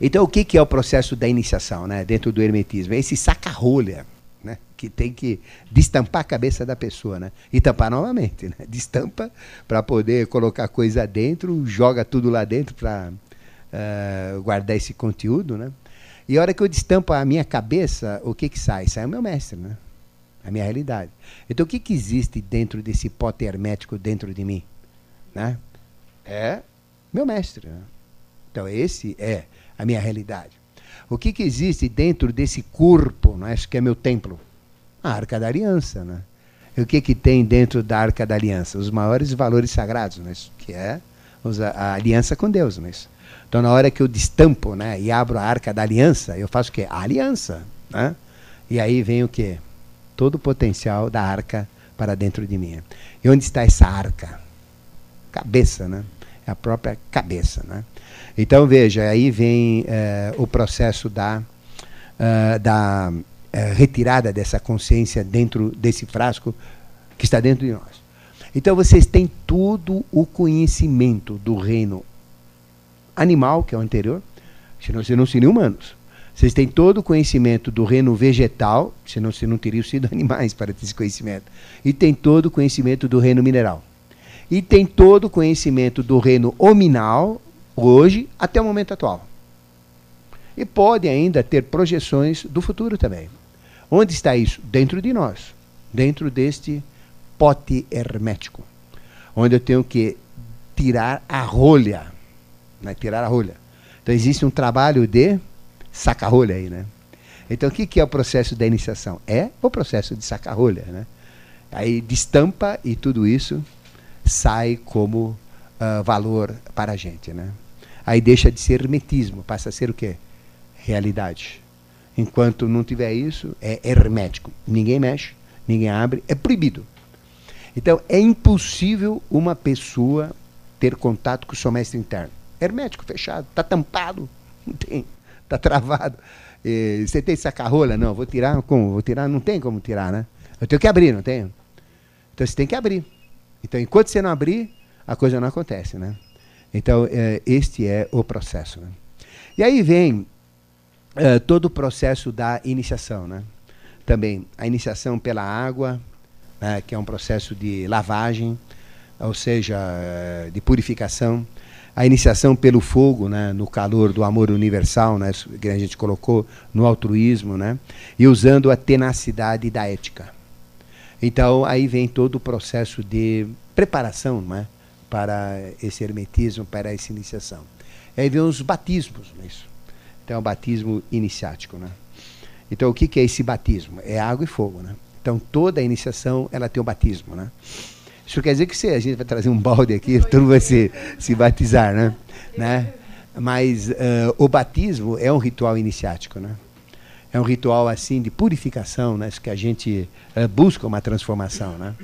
Então o que que é o processo da iniciação, né? Dentro do hermetismo, é esse saca-rolha né? Que tem que destampar a cabeça da pessoa, né? E tampar novamente, né? Destampa para poder colocar coisa dentro, joga tudo lá dentro para uh, eh, guardar esse conteúdo, né? E a hora que eu destampo a minha cabeça, o que que sai? Sai o meu mestre, né? A minha realidade. Então o que que existe dentro desse pote hermético dentro de mim, né? É meu mestre. Né? Então esse é a minha realidade. O que, que existe dentro desse corpo, não é? que é meu templo? A Arca da Aliança, né? E o que, que tem dentro da Arca da Aliança? Os maiores valores sagrados, né? que é a aliança com Deus. Né? Então, na hora que eu destampo né, e abro a Arca da Aliança, eu faço o quê? A aliança. Né? E aí vem o quê? Todo o potencial da arca para dentro de mim. E onde está essa arca? Cabeça, né? A própria cabeça, né? Então, veja, aí vem eh, o processo da, uh, da uh, retirada dessa consciência dentro desse frasco que está dentro de nós. Então, vocês têm todo o conhecimento do reino animal, que é o anterior, senão vocês não seriam humanos. Vocês têm todo o conhecimento do reino vegetal, senão vocês não teriam sido (laughs) animais para ter esse conhecimento. E tem todo o conhecimento do reino mineral. E tem todo o conhecimento do reino hominal, hoje até o momento atual. E pode ainda ter projeções do futuro também. Onde está isso? Dentro de nós, dentro deste pote hermético, onde eu tenho que tirar a rolha, né? tirar a rolha. Então existe um trabalho de saca-rolha aí, né? Então, o que, que é o processo da iniciação? É o processo de sacar-rolha. Né? Aí destampa e tudo isso sai como uh, valor para a gente. Né? Aí deixa de ser hermetismo, passa a ser o quê? Realidade. Enquanto não tiver isso, é hermético. Ninguém mexe, ninguém abre, é proibido. Então, é impossível uma pessoa ter contato com o seu mestre interno. Hermético, fechado, está tampado, (laughs) não tem, está travado. E, você tem saca-rola? Não, vou tirar como? Vou tirar? Não tem como tirar, né? Eu tenho que abrir, não tenho? Então você tem que abrir. Então, enquanto você não abrir, a coisa não acontece, né? Então, é, este é o processo. Né? E aí vem é, todo o processo da iniciação, né? Também a iniciação pela água, né, que é um processo de lavagem, ou seja, é, de purificação. A iniciação pelo fogo, né, no calor do amor universal, né, que a gente colocou no altruísmo, né, e usando a tenacidade da ética. Então, aí vem todo o processo de preparação né, para esse hermetismo, para essa iniciação. Aí vem os batismos, não é isso? Então, é o batismo iniciático. Né? Então, o que, que é esse batismo? É água e fogo. Né? Então, toda a iniciação ela tem o batismo. Né? Isso quer dizer que se a gente vai trazer um balde aqui, todo mundo vai se, se batizar, né? né? Mas uh, o batismo é um ritual iniciático, né? É um ritual assim de purificação, né? Que a gente uh, busca uma transformação, né?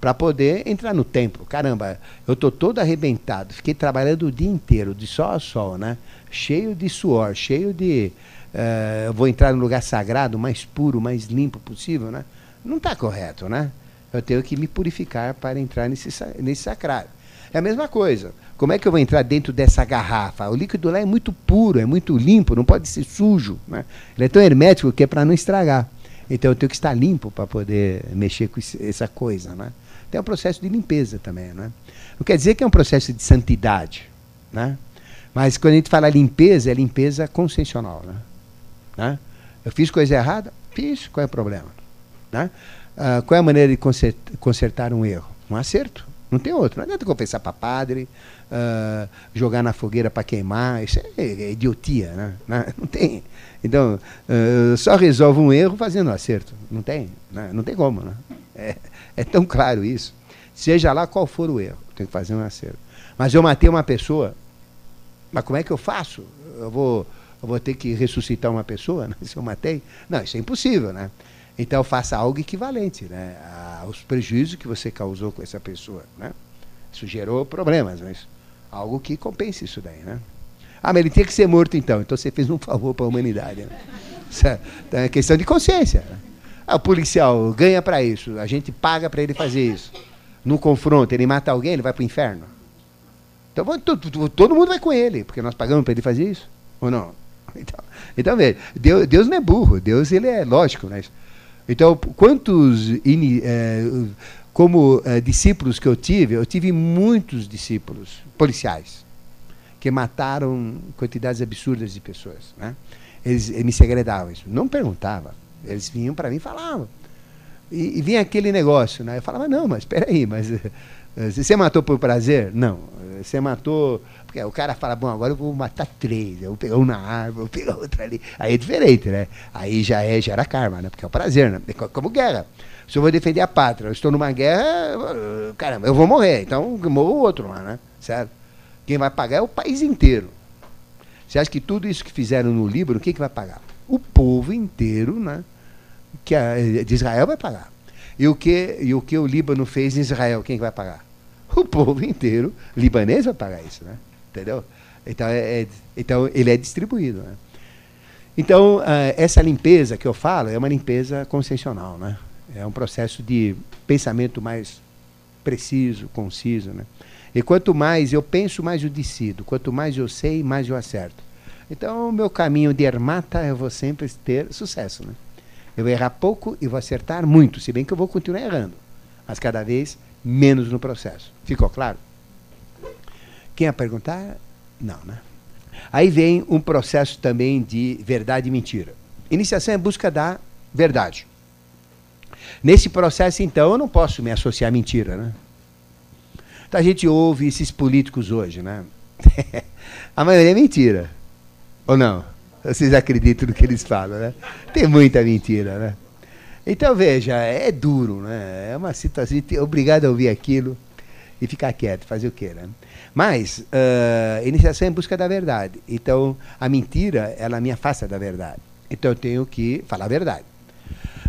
Para poder entrar no templo. Caramba, eu tô todo arrebentado, fiquei trabalhando o dia inteiro, de sol a sol, né? Cheio de suor, cheio de uh, vou entrar no lugar sagrado, mais puro, mais limpo possível, né? Não está correto, né? Eu tenho que me purificar para entrar nesse, nesse sacrário. É a mesma coisa. Como é que eu vou entrar dentro dessa garrafa? O líquido lá é muito puro, é muito limpo, não pode ser sujo. Né? Ele é tão hermético que é para não estragar. Então eu tenho que estar limpo para poder mexer com essa coisa. Né? Tem um processo de limpeza também. Né? Não quer dizer que é um processo de santidade. Né? Mas quando a gente fala limpeza, é limpeza consciencial. Né? né? Eu fiz coisa errada? Fiz, qual é o problema? Né? Uh, qual é a maneira de consertar um erro? Um acerto. Não tem outro. Não adianta confessar para padre, uh, jogar na fogueira para queimar. Isso é, é idiotia, né? (laughs) Não tem. Então, uh, só resolve um erro fazendo um acerto. Não tem. Né? Não tem como. Né? É, é tão claro isso. Seja lá qual for o erro, tem que fazer um acerto. Mas eu matei uma pessoa, mas como é que eu faço? Eu vou, eu vou ter que ressuscitar uma pessoa né? (laughs) se eu matei? Não, isso é impossível, né? Então faça algo equivalente né, aos prejuízos que você causou com essa pessoa. Né? Isso gerou problemas, mas algo que compense isso daí. Né? Ah, mas ele tinha que ser morto então. Então você fez um (laughs) favor para a humanidade. Né? Então é questão de consciência. Né? Ah, o policial ganha para isso, a gente paga para ele fazer isso. No confronto, ele mata alguém, ele vai para o inferno. Então todo mundo vai com ele, porque nós pagamos para ele fazer isso, ou não? Então, então veja, Deus, Deus não é burro, Deus ele é lógico, né? Então, quantos é, como é, discípulos que eu tive, eu tive muitos discípulos policiais que mataram quantidades absurdas de pessoas. Né? Eles, eles me segredavam isso. Não perguntava. Eles vinham para mim e falavam. E, e, vinha aquele negócio. Né? Eu falava, não, mas espera aí, mas você matou por prazer? Não. Você matou porque o cara fala, bom, agora eu vou matar três, eu vou pegar um na árvore, vou pegar (laughs) outro ali. Aí é diferente, né? Aí já é, gera karma, né? Porque é o prazer, né? É como guerra. Se eu vou defender a pátria, eu estou numa guerra, caramba, eu vou morrer, então morro o outro lá, né? Certo? Quem vai pagar é o país inteiro. Você acha que tudo isso que fizeram no Líbano, quem que vai pagar? O povo inteiro, né? Que a, de Israel vai pagar. E o, que, e o que o Líbano fez em Israel, quem que vai pagar? O povo inteiro libanês vai pagar isso, né? entendeu? Então, é, é, então ele é distribuído. Né? Então, uh, essa limpeza que eu falo é uma limpeza consciencial, né? É um processo de pensamento mais preciso, conciso, né? E quanto mais eu penso, mais eu decido. Quanto mais eu sei, mais eu acerto. Então, o meu caminho de ermata, eu vou sempre ter sucesso, né? Eu vou errar pouco e vou acertar muito, se bem que eu vou continuar errando, mas cada vez menos no processo. Ficou claro? Quem ia perguntar? Não, né? Aí vem um processo também de verdade e mentira. Iniciação é busca da verdade. Nesse processo, então, eu não posso me associar à mentira, né? Então a gente ouve esses políticos hoje, né? (laughs) a maioria é mentira. Ou não? Vocês acreditam no que eles falam, né? Tem muita mentira, né? Então, veja, é duro, né? É uma situação. Obrigado a ouvir aquilo e ficar quieto, fazer o quê, né? Mas, uh, iniciação é em busca da verdade. Então, a mentira, ela me afasta da verdade. Então, eu tenho que falar a verdade.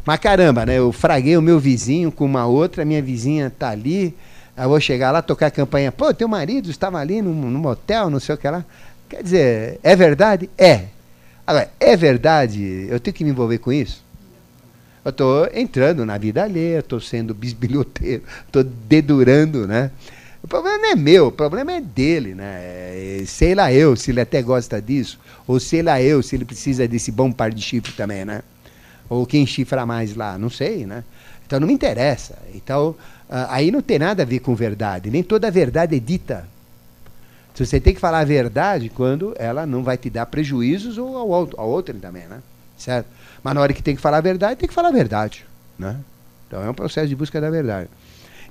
Mas caramba, né? Eu fraguei o meu vizinho com uma outra, minha vizinha tá ali. Eu vou chegar lá, tocar a campanha. Pô, teu marido estava ali num, num motel, não sei o que lá. Quer dizer, é verdade? É. Agora, é verdade? Eu tenho que me envolver com isso? Eu estou entrando na vida alheia, estou sendo bisbilhoteiro, (laughs) estou dedurando, né? O problema não é meu, o problema é dele, né? É, sei lá eu se ele até gosta disso, ou sei lá eu se ele precisa desse bom par de chifre também, né? Ou quem chifra mais lá, não sei, né? Então não me interessa. Então, uh, aí não tem nada a ver com verdade, nem toda verdade é dita. Se você tem que falar a verdade quando ela não vai te dar prejuízos ou ao, ao outro também, né? Certo? Mas na hora que tem que falar a verdade, tem que falar a verdade, né? Então é um processo de busca da verdade.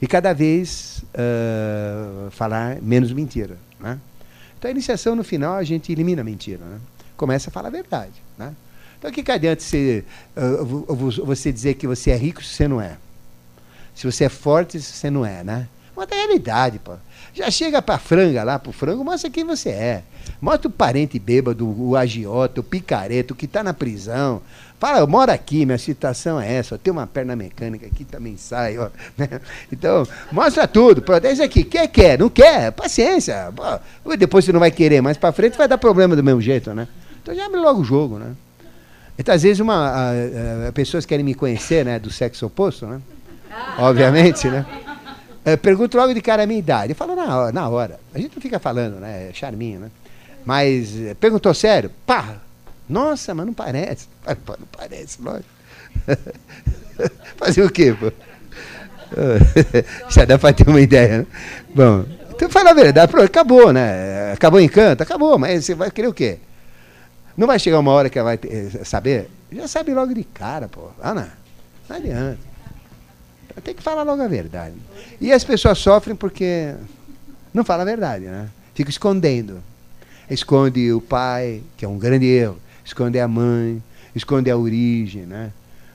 E cada vez uh, falar menos mentira, né? Então a iniciação no final a gente elimina a mentira, né? Começa a falar a verdade, né? Então o que, que adianta você, uh, você dizer que você é rico se você não é? Se você é forte se você não é, né? Uma realidade, pô. Já chega pra franga lá, pro frango, mostra quem você é. Mostra o parente bêbado, o agiota, o picareta, o que está na prisão. Fala, eu moro aqui, minha situação é essa, eu tenho uma perna mecânica aqui, também sai, ó. (laughs) Né? Então, mostra tudo, protege aqui. Quer, quer, não quer, paciência. Pô, depois você não vai querer, mas para frente vai dar problema do mesmo jeito, né? Então já abre logo o jogo, né? Então, às vezes, uma, a, a, pessoas querem me conhecer, né, do sexo oposto, né? Obviamente, né? Pergunto logo de cara a minha idade. Eu falo na, na hora. A gente não fica falando, né? É charminho, né? Mas eh, perguntou sério? Pá! Nossa, mas não parece. (laughs) Pá, não parece, lógico. (laughs) Fazer o quê, pô? (laughs) Já dá para ter uma ideia, né? Bom, então fala a verdade, pronto, acabou, né? Acabou o encanto, acabou, mas você vai querer o quê? Não vai chegar uma hora que ela vai ter, saber? Já sabe logo de cara, pô. Ah, não. Adianta. Tem que falar logo a verdade. E as pessoas sofrem porque não falam a verdade, né? Fica escondendo. Esconde o pai, que é um grande erro. Esconde a mãe, esconde a origem, né?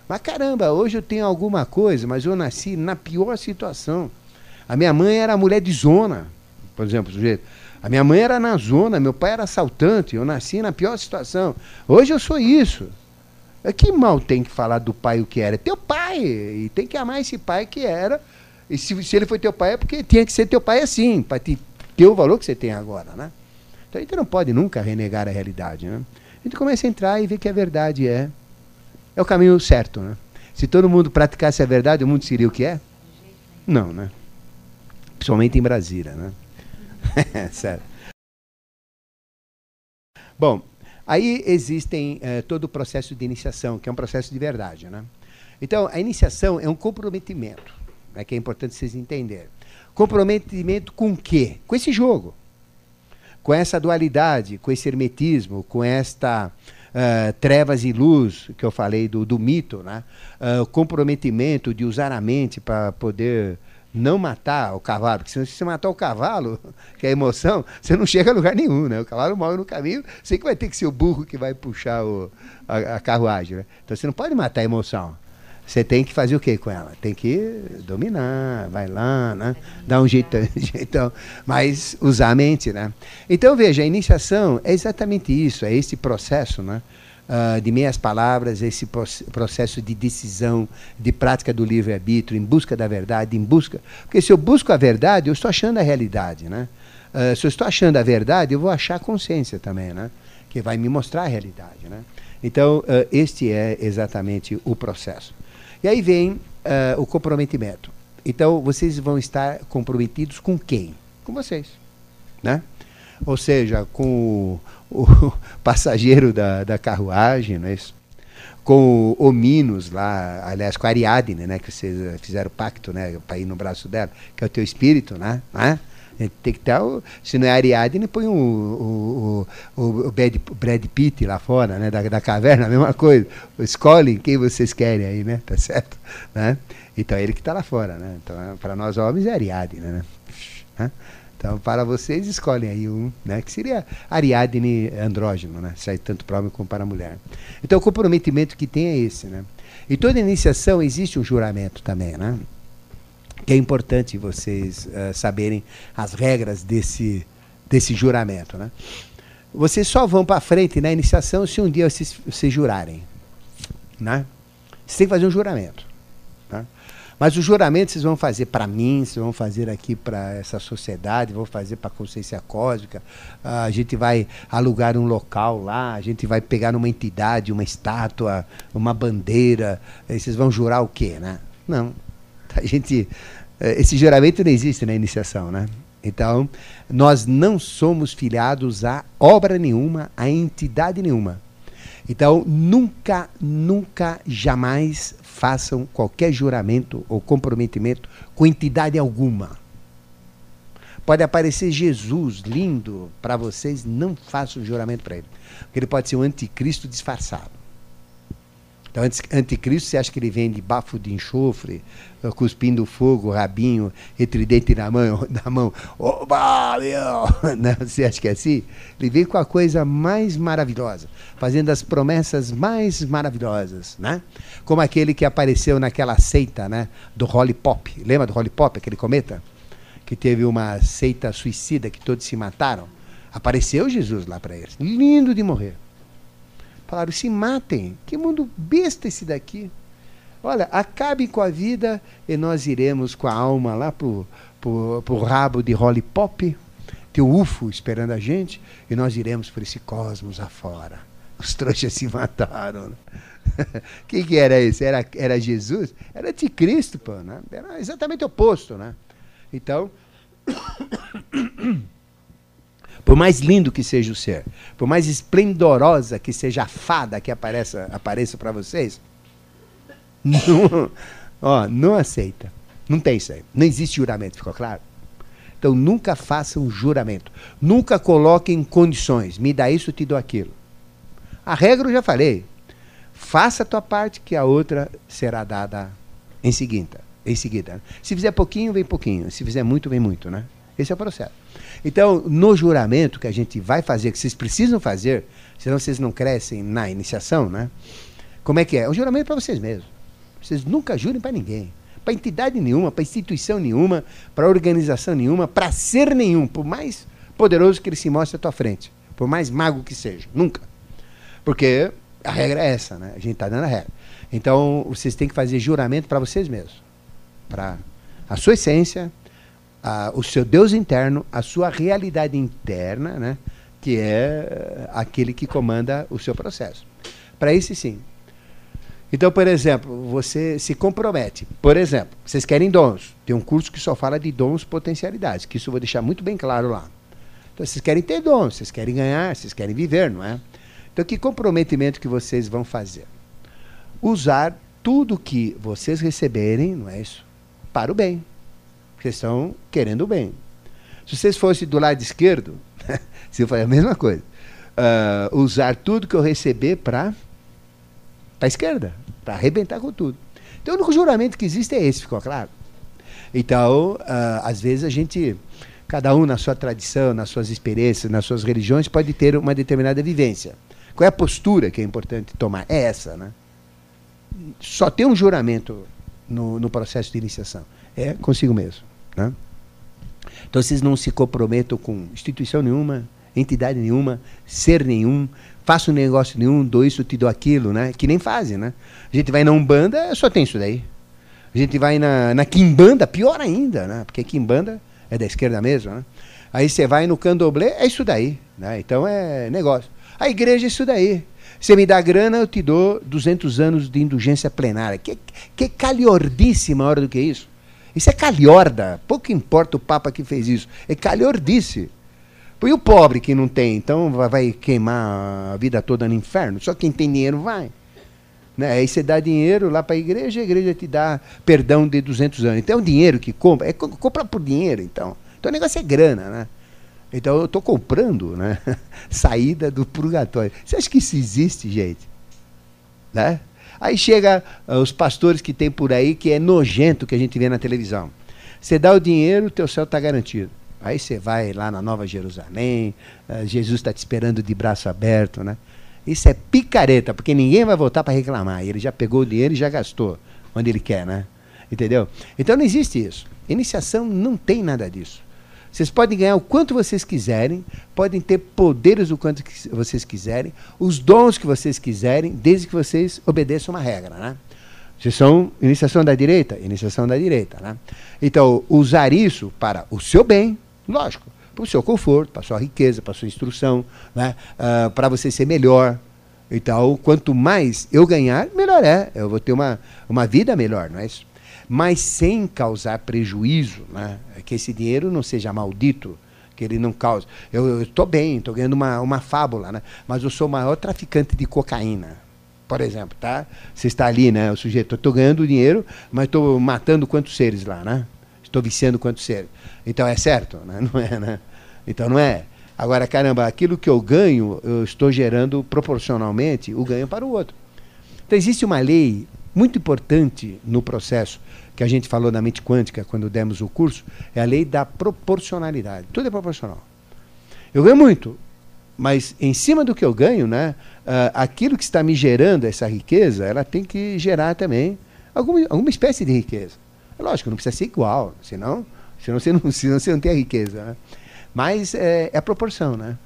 Mas caramba, hoje eu tenho alguma coisa, mas eu nasci na pior situação. A minha mãe era mulher de zona, por exemplo, sujeito. A minha mãe era na zona, meu pai era assaltante, eu nasci na pior situação. Hoje eu sou isso. É que mal tem que falar do pai o que era? É teu pai. E tem que amar esse pai que era. E se, se ele foi teu pai, é porque tinha que ser teu pai assim, para ter o valor que você tem agora, né? Então a gente não pode nunca renegar a realidade, né? A gente começa a entrar e ver que a verdade é é o caminho certo, né? Se todo mundo praticasse a verdade, o mundo seria o que é? Não, né? Principalmente em Brasília, né? (laughs) certo. Bom, Aí existem eh, todo o processo de iniciação, que é um processo de verdade. Né? Então, a iniciação é um comprometimento, né, que é importante vocês entenderem. Comprometimento com quê? Com esse jogo. Com essa dualidade, com esse hermetismo, com esta uh, trevas e luz, que eu falei do, do mito, né? Uh, comprometimento de usar a mente para poder não matar o cavalo, porque se você matar o cavalo, (laughs) que é emoção, você não chega a lugar nenhum, né? O cavalo morre no caminho, você que vai ter que ser o burro que vai puxar o, a, a carruagem, né? Então você não pode matar a emoção. Você tem que fazer o que com ela? Tem que dominar, vai lá, né? Dar um jeitão, (laughs) jeitão, mas usar a mente, né? Então veja, a iniciação é exatamente isso, é esse processo, né? Uh, de meias palavras, esse processo de decisão, de prática do livre-arbítrio, em busca da verdade, em busca. Porque se eu busco a verdade, eu estou achando a realidade. Né? Uh, se eu estou achando a verdade, eu vou achar a consciência também, né? que vai me mostrar a realidade. Né? Então, uh, este é exatamente o processo. E aí vem o comprometimento. Então, vocês vão estar comprometidos com quem? Com vocês. Né? Ou seja, com o, (laughs) passageiro da, da carruagem, não é isso? com o, Minos lá, aliás, com a Ariadne, né, que vocês fizeram pacto, né, para ir no braço dela, que é o teu espírito, né? né? Tem que o, se não é Ariadne, põe o, o, o, o Brad, Brad Pitt lá fora, né, da, da caverna, a mesma coisa. Escolhem quem vocês querem aí, né? Tá certo? Né? Então é ele que está lá fora, né? Então, para nós homens é Ariadne, né? Então, para vocês, escolhem aí um, né? Que seria Ariadne andrógeno, né? Sai tanto para homem como para mulher. Então, o comprometimento que tem é esse, né? E toda iniciação existe um juramento também, né? Que é importante vocês uh, saberem as regras desse, desse juramento, né? Vocês só vão para frente na iniciação se um dia vocês, vocês jurarem, né? Você tem que fazer um juramento. Mas o juramento vocês vão fazer para mim, vocês vão fazer aqui para essa sociedade, vão fazer para a consciência cósmica. a gente vai alugar um local lá, a gente vai pegar uma entidade, uma estátua, uma bandeira. Aí vocês vão jurar o quê, né? Não. A gente, eh, esse juramento não existe na iniciação, né? Então, nós não somos filiados a obra nenhuma, a entidade nenhuma. Então, nunca, nunca, jamais façam qualquer juramento ou comprometimento com entidade alguma. Pode aparecer Jesus lindo para vocês, não façam juramento para ele. Porque ele pode ser um anticristo disfarçado. Então, anticristo, você acha que ele vem de bafo de enxofre, eh, cuspindo fogo, rabinho, e tridente na mão, (laughs) na mão. Oba, meu! (laughs) Não, você acha que é assim? Ele vem com a coisa mais maravilhosa, fazendo as promessas mais maravilhosas, né? Como aquele que apareceu naquela seita, né? Do Holly Pop. Lembra do Holly Pop, aquele cometa? Que teve uma seita suicida que todos se mataram. Apareceu Jesus lá para eles. Lindo de morrer. Falaram, se matem. Que mundo besta esse daqui. Olha, acabe com a vida e nós iremos com a alma lá pro, pro, pro rabo de Holly Pop. Tem o UFO esperando a gente e nós iremos por esse cosmos afora. Os trouxas se mataram. (laughs) Quem que era esse? Era, era Jesus? Era anticristo, pô, né? Era exatamente o oposto, né? Então, (coughs) por mais lindo que seja o ser, por mais esplendorosa que seja a fada que apareça, apareça para vocês, (laughs) não, ó, não aceita. Não tem isso aí. Não existe juramento, ficou claro? Então nunca faça um juramento. Nunca coloquem condições. Me dá isso, te dou aquilo. A regra eu já falei. Faça a tua parte que a outra será dada em seguida. Em seguida. Se fizer pouquinho, vem pouquinho. Se fizer muito, vem muito, né? Esse é o processo. Então, no juramento que a gente vai fazer, que vocês precisam fazer, senão vocês não crescem na iniciação, né? Como é que é? O juramento é para vocês mesmos. Vocês nunca jurem para ninguém. Para entidade nenhuma, para instituição nenhuma, para organização nenhuma, para ser nenhum, por mais poderoso que ele se mostre à tua frente. Por mais mago que seja. Nunca. Porque a regra é essa, né? A gente está dando a regra. Então, vocês têm que fazer juramento para vocês mesmos. Para a sua essência, a, o seu Deus interno, a sua realidade interna, né, que é aquele que comanda o seu processo. Para isso, sim. Então, por exemplo, você se compromete. Por exemplo, vocês querem dons. Tem um curso que só fala de dons potencialidades, que isso eu vou deixar muito bem claro lá. Então, vocês querem ter dons, vocês querem ganhar, vocês querem viver, não é? Então, que comprometimento que vocês vão fazer? Usar tudo que vocês receberem, não é isso? Para o bem. Vocês estão querendo bem. Se vocês fossem do lado esquerdo, (laughs) você fazer a mesma coisa. Uh, usar tudo que eu receber para a esquerda, para arrebentar com tudo. Então o único juramento que existe é esse, ficou claro? Então, uh, às vezes a gente, cada um na sua tradição, nas suas experiências, nas suas religiões, pode ter uma determinada vivência. Qual é a postura que é importante tomar? É essa, né? Só tem um juramento no, no processo de iniciação. É consigo mesmo. Né? Então vocês não se comprometam com instituição nenhuma, entidade nenhuma, ser nenhum, faça um negócio nenhum, dou isso, te dou aquilo, né? Que nem fazem, né? A gente vai na Umbanda, só tem isso daí. A gente vai na, na Kimbanda, pior ainda, né? Porque Kimbanda é da esquerda mesmo, né? Aí você vai no Candomblé, é isso daí, né? Então é negócio. A igreja é isso daí. Você me dá grana, eu te dou 200 anos de indulgência plenária. Que, que calhordice maior do que isso? Isso é calhorda. Pouco importa o Papa que fez isso. É calhordice. E o pobre que não tem, então vai queimar a vida toda no inferno? Só quem tem dinheiro vai. Né? Aí você dá dinheiro lá para a igreja, a igreja te dá perdão de 200 anos. Então é o dinheiro que compra, é comprar por dinheiro, então. Então o negócio é grana, né? Então eu estou comprando, né? (laughs) Saída do purgatório. Você acha que isso existe, gente? Né? Aí chega uh, os pastores que tem por aí, que é nojento que a gente vê na televisão. Você dá o dinheiro, teu céu está garantido. Aí você vai lá na Nova Jerusalém, uh, Jesus está te esperando de braço aberto, né? Isso é picareta, porque ninguém vai voltar para reclamar. Ele já pegou o dinheiro e já gastou onde ele quer, né? Entendeu? Então não existe isso. Iniciação não tem nada disso. Vocês podem ganhar o quanto vocês quiserem, podem ter poderes o quanto vocês quiserem, os dons que vocês quiserem, desde que vocês obedeçam uma regra, né? Vocês são iniciação da direita? Iniciação da direita, né? Então, usar isso para o seu bem, lógico, para o seu conforto, para a sua riqueza, para a sua instrução, né? Uh, para você ser melhor. Então, quanto mais eu ganhar, melhor é. Eu vou ter uma, uma vida melhor, não é isso? Mas sem causar prejuízo, né? que esse dinheiro não seja maldito, que ele não cause. Eu estou bem, estou ganhando uma, uma fábula, né? mas eu sou o maior traficante de cocaína por exemplo, tá? Você está ali, né? O sujeito, estou ganhando dinheiro, mas estou matando quantos seres lá, né? Estou viciando quantos seres. Então é certo, né? Não é, né? Então não é. Agora, caramba, aquilo que eu ganho, eu estou gerando proporcionalmente o ganho para o outro. Então existe uma lei muito importante no processo que a gente falou na mente quântica quando demos o curso, é a lei da proporcionalidade. Tudo é proporcional. Eu ganho muito, mas em cima do que eu ganho, né, uh, aquilo que está me gerando essa riqueza, ela tem que gerar também alguma, alguma espécie de riqueza. Lógico, não precisa ser igual, senão, senão, você, não, (laughs) senão você não tem a riqueza. Né? Mas é, é, a proporção. Né?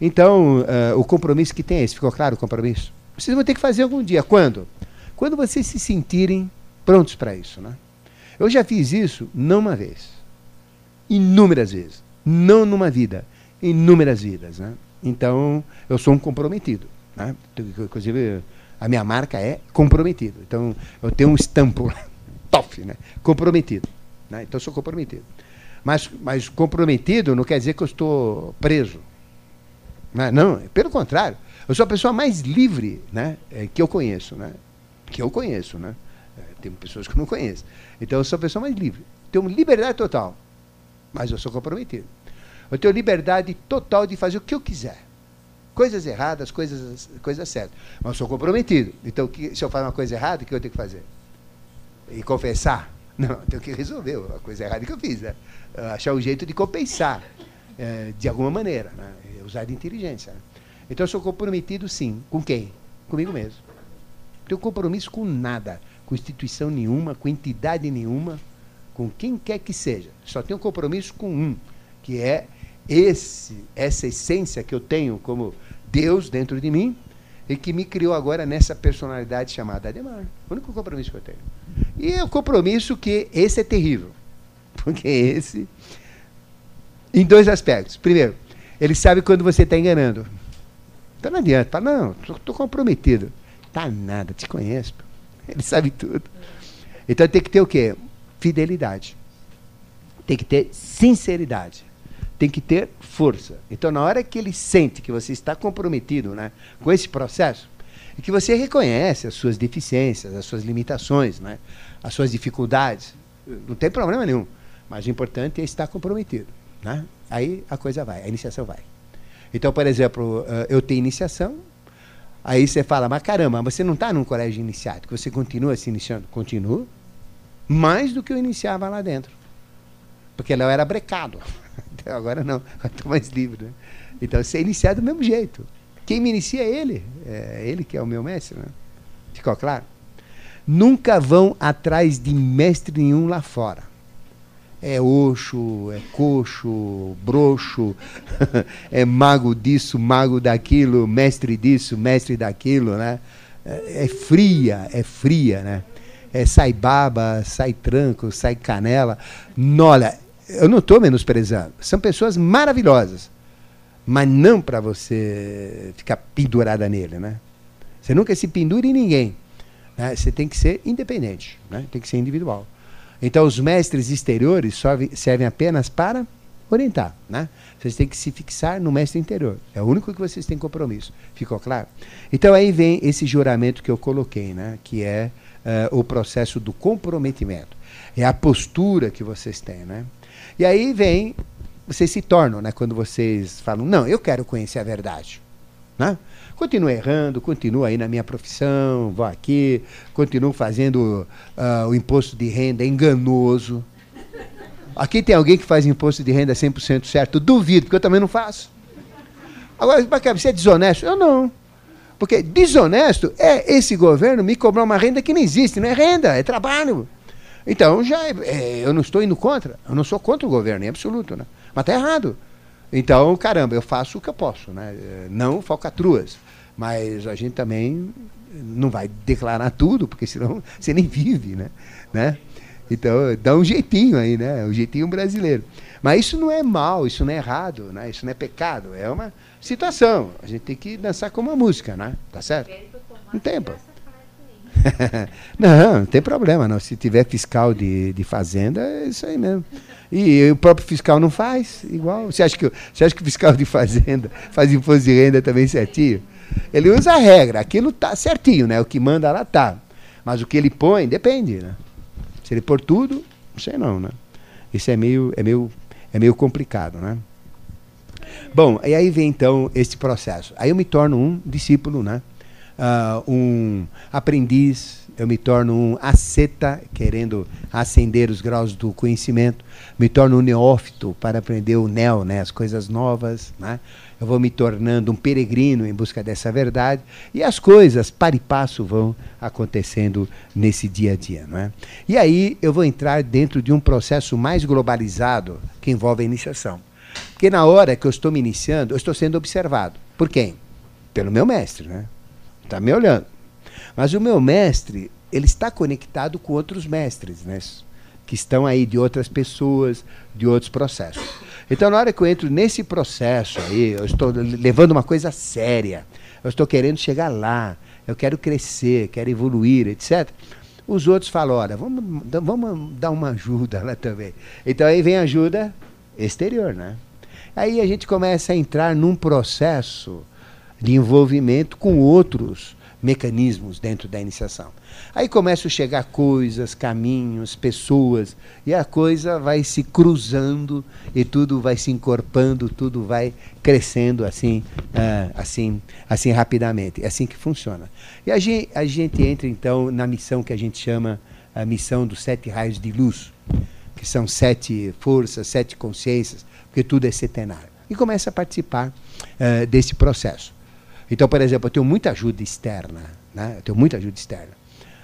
Então, uh, o compromisso que tem é esse. Ficou claro o compromisso? Vocês vão ter que fazer algum dia. Quando? Quando vocês se sentirem prontos para isso. Né? Eu já fiz isso não uma vez, inúmeras vezes. Não numa vida, inúmeras vidas. Né? Então, eu sou um comprometido. Né? Inclusive, a minha marca é comprometido. Então, eu tenho um estampo, (laughs) TOF, né? comprometido. Né? Então, eu sou comprometido. Mas, mas comprometido não quer dizer que eu estou preso. Né? Não, pelo contrário. Eu sou a pessoa mais livre né? É, que eu conheço. Né? Que eu conheço. Né? É, tem pessoas que eu não conheço. Então, eu sou a pessoa mais livre. Tenho liberdade total. Mas eu sou comprometido. Eu tenho liberdade total de fazer o que eu quiser. Coisas erradas, coisas, coisas certas. Mas eu sou comprometido. Então, que, se eu faço uma coisa errada, o que eu tenho que fazer? E confessar? (laughs) Não, eu tenho que resolver a coisa errada que eu fiz. Né? Achar um jeito de compensar, é, de alguma maneira. Né? Usar de inteligência. Né? Então, eu sou comprometido, sim. Com quem? Comigo mesmo. Tenho compromisso com nada, com instituição nenhuma, com entidade nenhuma, com quem quer que seja. Só tenho compromisso com um, que é esse, essa essência que eu tenho como Deus dentro de mim e que me criou agora nessa personalidade chamada Ademar. O único compromisso que eu tenho. E é o compromisso que esse é terrível. (laughs) Porque esse. Em dois aspectos. Primeiro, ele sabe quando você está enganando. Então não adianta. Não, estou comprometido. Tá nada, te conheço. Ele sabe tudo. Então tem que ter o quê? Fidelidade. Tem que ter sinceridade tem que ter força. Então, na hora que ele sente que você está comprometido né, com esse processo, e que você reconhece as suas deficiências, as suas limitações, né, as suas dificuldades, não tem problema nenhum. Mas o importante é estar comprometido. Né? Aí a coisa vai, a iniciação vai. Então, por exemplo, eh, eu tenho iniciação, aí você fala, mas caramba, você não está num colégio iniciático, você continua se iniciando? Continua. Mais do que eu iniciava lá dentro. Porque lá eu era brecado. (laughs) Então, agora não, (laughs) estou mais livre. Né? Então, você é iniciado do mesmo jeito. Quem me inicia é ele. É ele que é o meu mestre. Né? Ficou claro? Nunca vão atrás de mestre nenhum lá fora. É oxo, é coxo, broxo, (laughs) é mago disso, mago daquilo, mestre disso, mestre daquilo, né? É, é fria, é fria, né? É sai baba, sai tranco, sai canela. Olha, eu não estou menosprezando. São pessoas maravilhosas. Mas não para você ficar pendurada nele, né? Você nunca se pendura em ninguém. Né? Você tem que ser independente, né? tem que ser individual. Então, os mestres exteriores servem apenas para orientar. Né? Vocês têm que se fixar no mestre interior. É o único que vocês têm compromisso. Ficou claro? Então, aí vem esse juramento que eu coloquei, né? que é uh, o processo do comprometimento. É a postura que vocês têm. Né? E aí vem, vocês se tornam, né? Quando vocês falam, não, eu quero conhecer a verdade. Né? Continuo errando, continuo aí na minha profissão, vou aqui, continuo fazendo uh, o imposto de renda enganoso. Aqui tem alguém que faz imposto de renda 100% certo? Duvido, porque eu também não faço. Agora, você é desonesto? Eu não. Porque desonesto é esse governo me cobrar uma renda que não existe, não é renda, é trabalho. Então, já é, eu não estou indo contra, eu não sou contra o governo, em absoluto, né? Mas está errado. Então, caramba, eu faço o que eu posso, né? Não falcatruas. Mas a gente também não vai declarar tudo, porque senão (laughs) você nem vive, né? né? Então, dá um jeitinho aí, né? Um jeitinho brasileiro. Mas isso não é mal, isso não é errado, né? Isso não é pecado, é uma situação. A gente tem que dançar como uma música, né? Tá certo? Não tem, pô. (laughs) não, não tem problema, não. Se tiver fiscal de, de fazenda, é isso aí mesmo. E o próprio fiscal não faz igual. Você acha que, você acha que o fiscal de fazenda faz imposto de renda também certinho? Ele usa a regra, aquilo tá certinho, né? O que manda lá tá. Mas o que ele põe, depende, né? Se ele pôr tudo, não sei não, né? Isso é meio, é meio, é meio complicado, né? Bom, e aí vem então esse processo. Aí eu me torno um discípulo, né? Uh, um aprendiz, eu me torno um asceta, querendo ascender os graus do conhecimento, me torno um neófito para aprender o neo, né, as coisas novas, né? Eu vou me tornando um peregrino em busca dessa verdade, e as coisas, para e passo, vão acontecendo nesse dia a dia. Não é? E aí eu vou entrar dentro de um processo mais globalizado que envolve a iniciação. Porque na hora que eu estou me iniciando, eu estou sendo observado. Por quem? Pelo meu mestre, né? Está me olhando. Mas o meu mestre, ele está conectado com outros mestres, né? Que estão aí de outras pessoas, de outros processos. Então, na hora que eu entro nesse processo aí, eu estou levando uma coisa séria, eu estou querendo chegar lá, eu quero crescer, quero evoluir, etc. Os outros falam, olha, vamos, vamos dar uma ajuda lá também. Então aí vem ajuda exterior, né? Aí a gente começa a entrar num processo de envolvimento com outros mecanismos dentro da iniciação. Aí começam a chegar coisas, caminhos, pessoas, e a coisa vai se cruzando e tudo vai se encorpando, tudo vai crescendo assim, uh, assim, assim rapidamente. É assim que funciona. E a gente, a gente entra então na missão que a gente chama a missão dos sete raios de luz, que são sete forças, sete consciências, porque tudo é setenário. E começa a participar uh, desse processo. Então, por exemplo, eu tenho muita ajuda externa, né? eu tenho muita ajuda externa.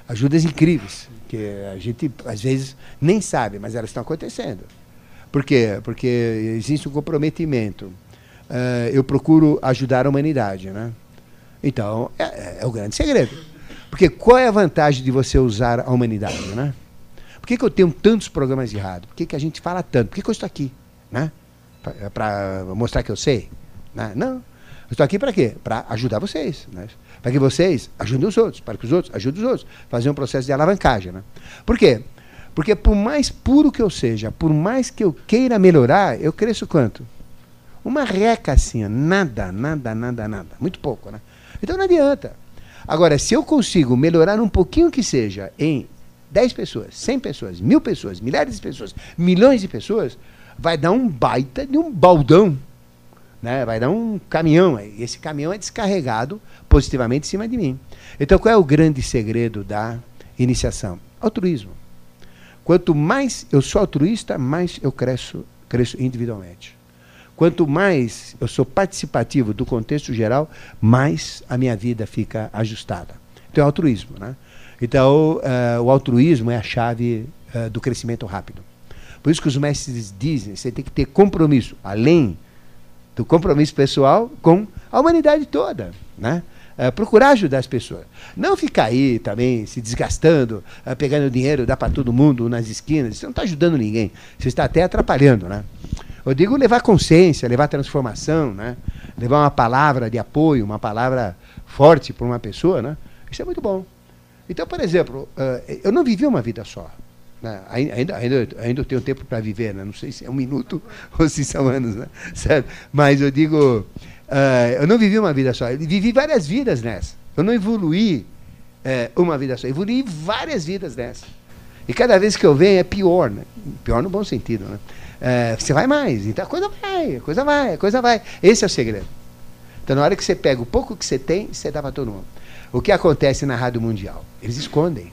Ajudas incríveis, que a gente às vezes nem sabe, mas elas estão acontecendo. Por quê? Porque existe um comprometimento. Uh, eu procuro ajudar a humanidade. Né? Então, é, é, é, o grande segredo. Porque qual é a vantagem de você usar a humanidade? Né? Por que, que eu tenho tantos programas de rádio? Por que, que a gente fala tanto? Por que, que eu estou aqui? Né? Para mostrar que eu sei? Né? Não. Eu estou aqui para quê? Para ajudar vocês. Né? Para que vocês ajudem os outros, para que os outros ajudem os outros. Fazer um processo de alavancagem. Né? Por quê? Porque por mais puro que eu seja, por mais que eu queira melhorar, eu cresço quanto? Uma reca assim, nada, nada, nada, nada. Muito pouco, né? Então não adianta. Agora, se eu consigo melhorar um pouquinho que seja em 10 pessoas, 100 pessoas, mil pessoas, milhares de pessoas, milhões de pessoas, vai dar um baita de um baldão né? Vai dar um caminhão, e esse caminhão é descarregado positivamente em cima de mim. Então, qual é o grande segredo da iniciação? Altruísmo. Quanto mais eu sou altruísta, mais eu cresço, cresço individualmente. Quanto mais eu sou participativo do contexto geral, mais a minha vida fica ajustada. Então, é altruísmo. Né? Então, uh, o altruísmo é a chave uh, do crescimento rápido. Por isso que os mestres dizem, você tem que ter compromisso, além do compromisso pessoal com a humanidade toda, né? É, procurar ajudar as pessoas. Não ficar aí também se desgastando, é, pegando dinheiro, dá para todo mundo nas esquinas. Você não está ajudando ninguém. Você está até atrapalhando. Né? Eu digo levar consciência, levar transformação, né? levar uma palavra de apoio, uma palavra forte para uma pessoa. Né? Isso é muito bom. Então, por exemplo, uh, eu não vivi uma vida só. Né? Ainda, ainda, ainda tenho tempo para viver, né? não sei se é um minuto (laughs) ou se são anos, né? certo? mas eu digo, uh, eu não vivi uma vida só, eu vivi várias vidas nessa. Eu não evoluí uh, uma vida só, eu evoluí várias vidas nessa. E cada vez que eu venho é pior, né? pior no bom sentido. Né? Uh, você vai mais, então a coisa vai, a coisa vai, a coisa vai. Esse é o segredo. Então, na hora que você pega o pouco que você tem, você dá para todo mundo. O que acontece na Rádio Mundial? Eles escondem.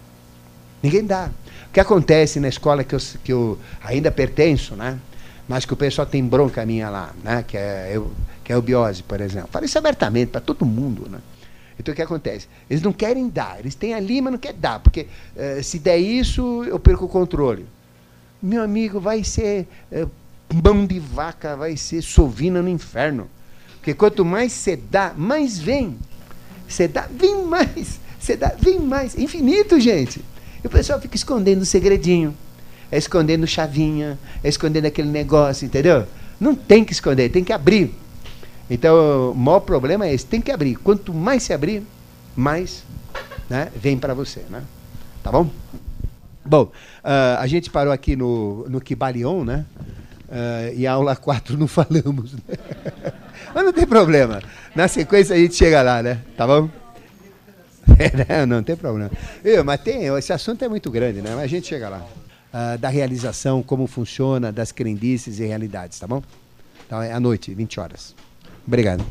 Ninguém dá. Que acontece na escola que eu, que eu ainda pertenço, né? mas que o pessoal tem bronca minha lá, né? que, é, eu, que é o biose, por exemplo. Falo isso abertamente para todo mundo. Né? Então o que acontece? Eles não querem dar, eles têm ali, mas não querem dar, porque uh, se der isso, eu perco o controle. Meu amigo, vai ser uh, mão de vaca, vai ser sovina no inferno. Porque quanto mais você dá, mais vem. Você dá, vem mais. Você dá, vem mais. Infinito, gente. E o pessoal fica escondendo o segredinho, é escondendo chavinha, é escondendo aquele negócio, entendeu? Não tem que esconder, tem que abrir. Então, o maior problema é esse, tem que abrir. Quanto mais se abrir, mais né, vem para você. Né? Tá bom? Bom, uh, a gente parou aqui no, no Kibalion, né? Uh, e a aula 4 não (laughs) falamos. Né? (laughs) Mas não tem problema. Na sequência a gente chega lá, né? Tá bom? (laughs) não, não tem problema. Eu, mas tem, esse assunto é muito grande, né? Mas a gente chega lá. Uh, da realização, como funciona, das crendices e realidades, tá bom? Então é à noite, 20 horas. Obrigado.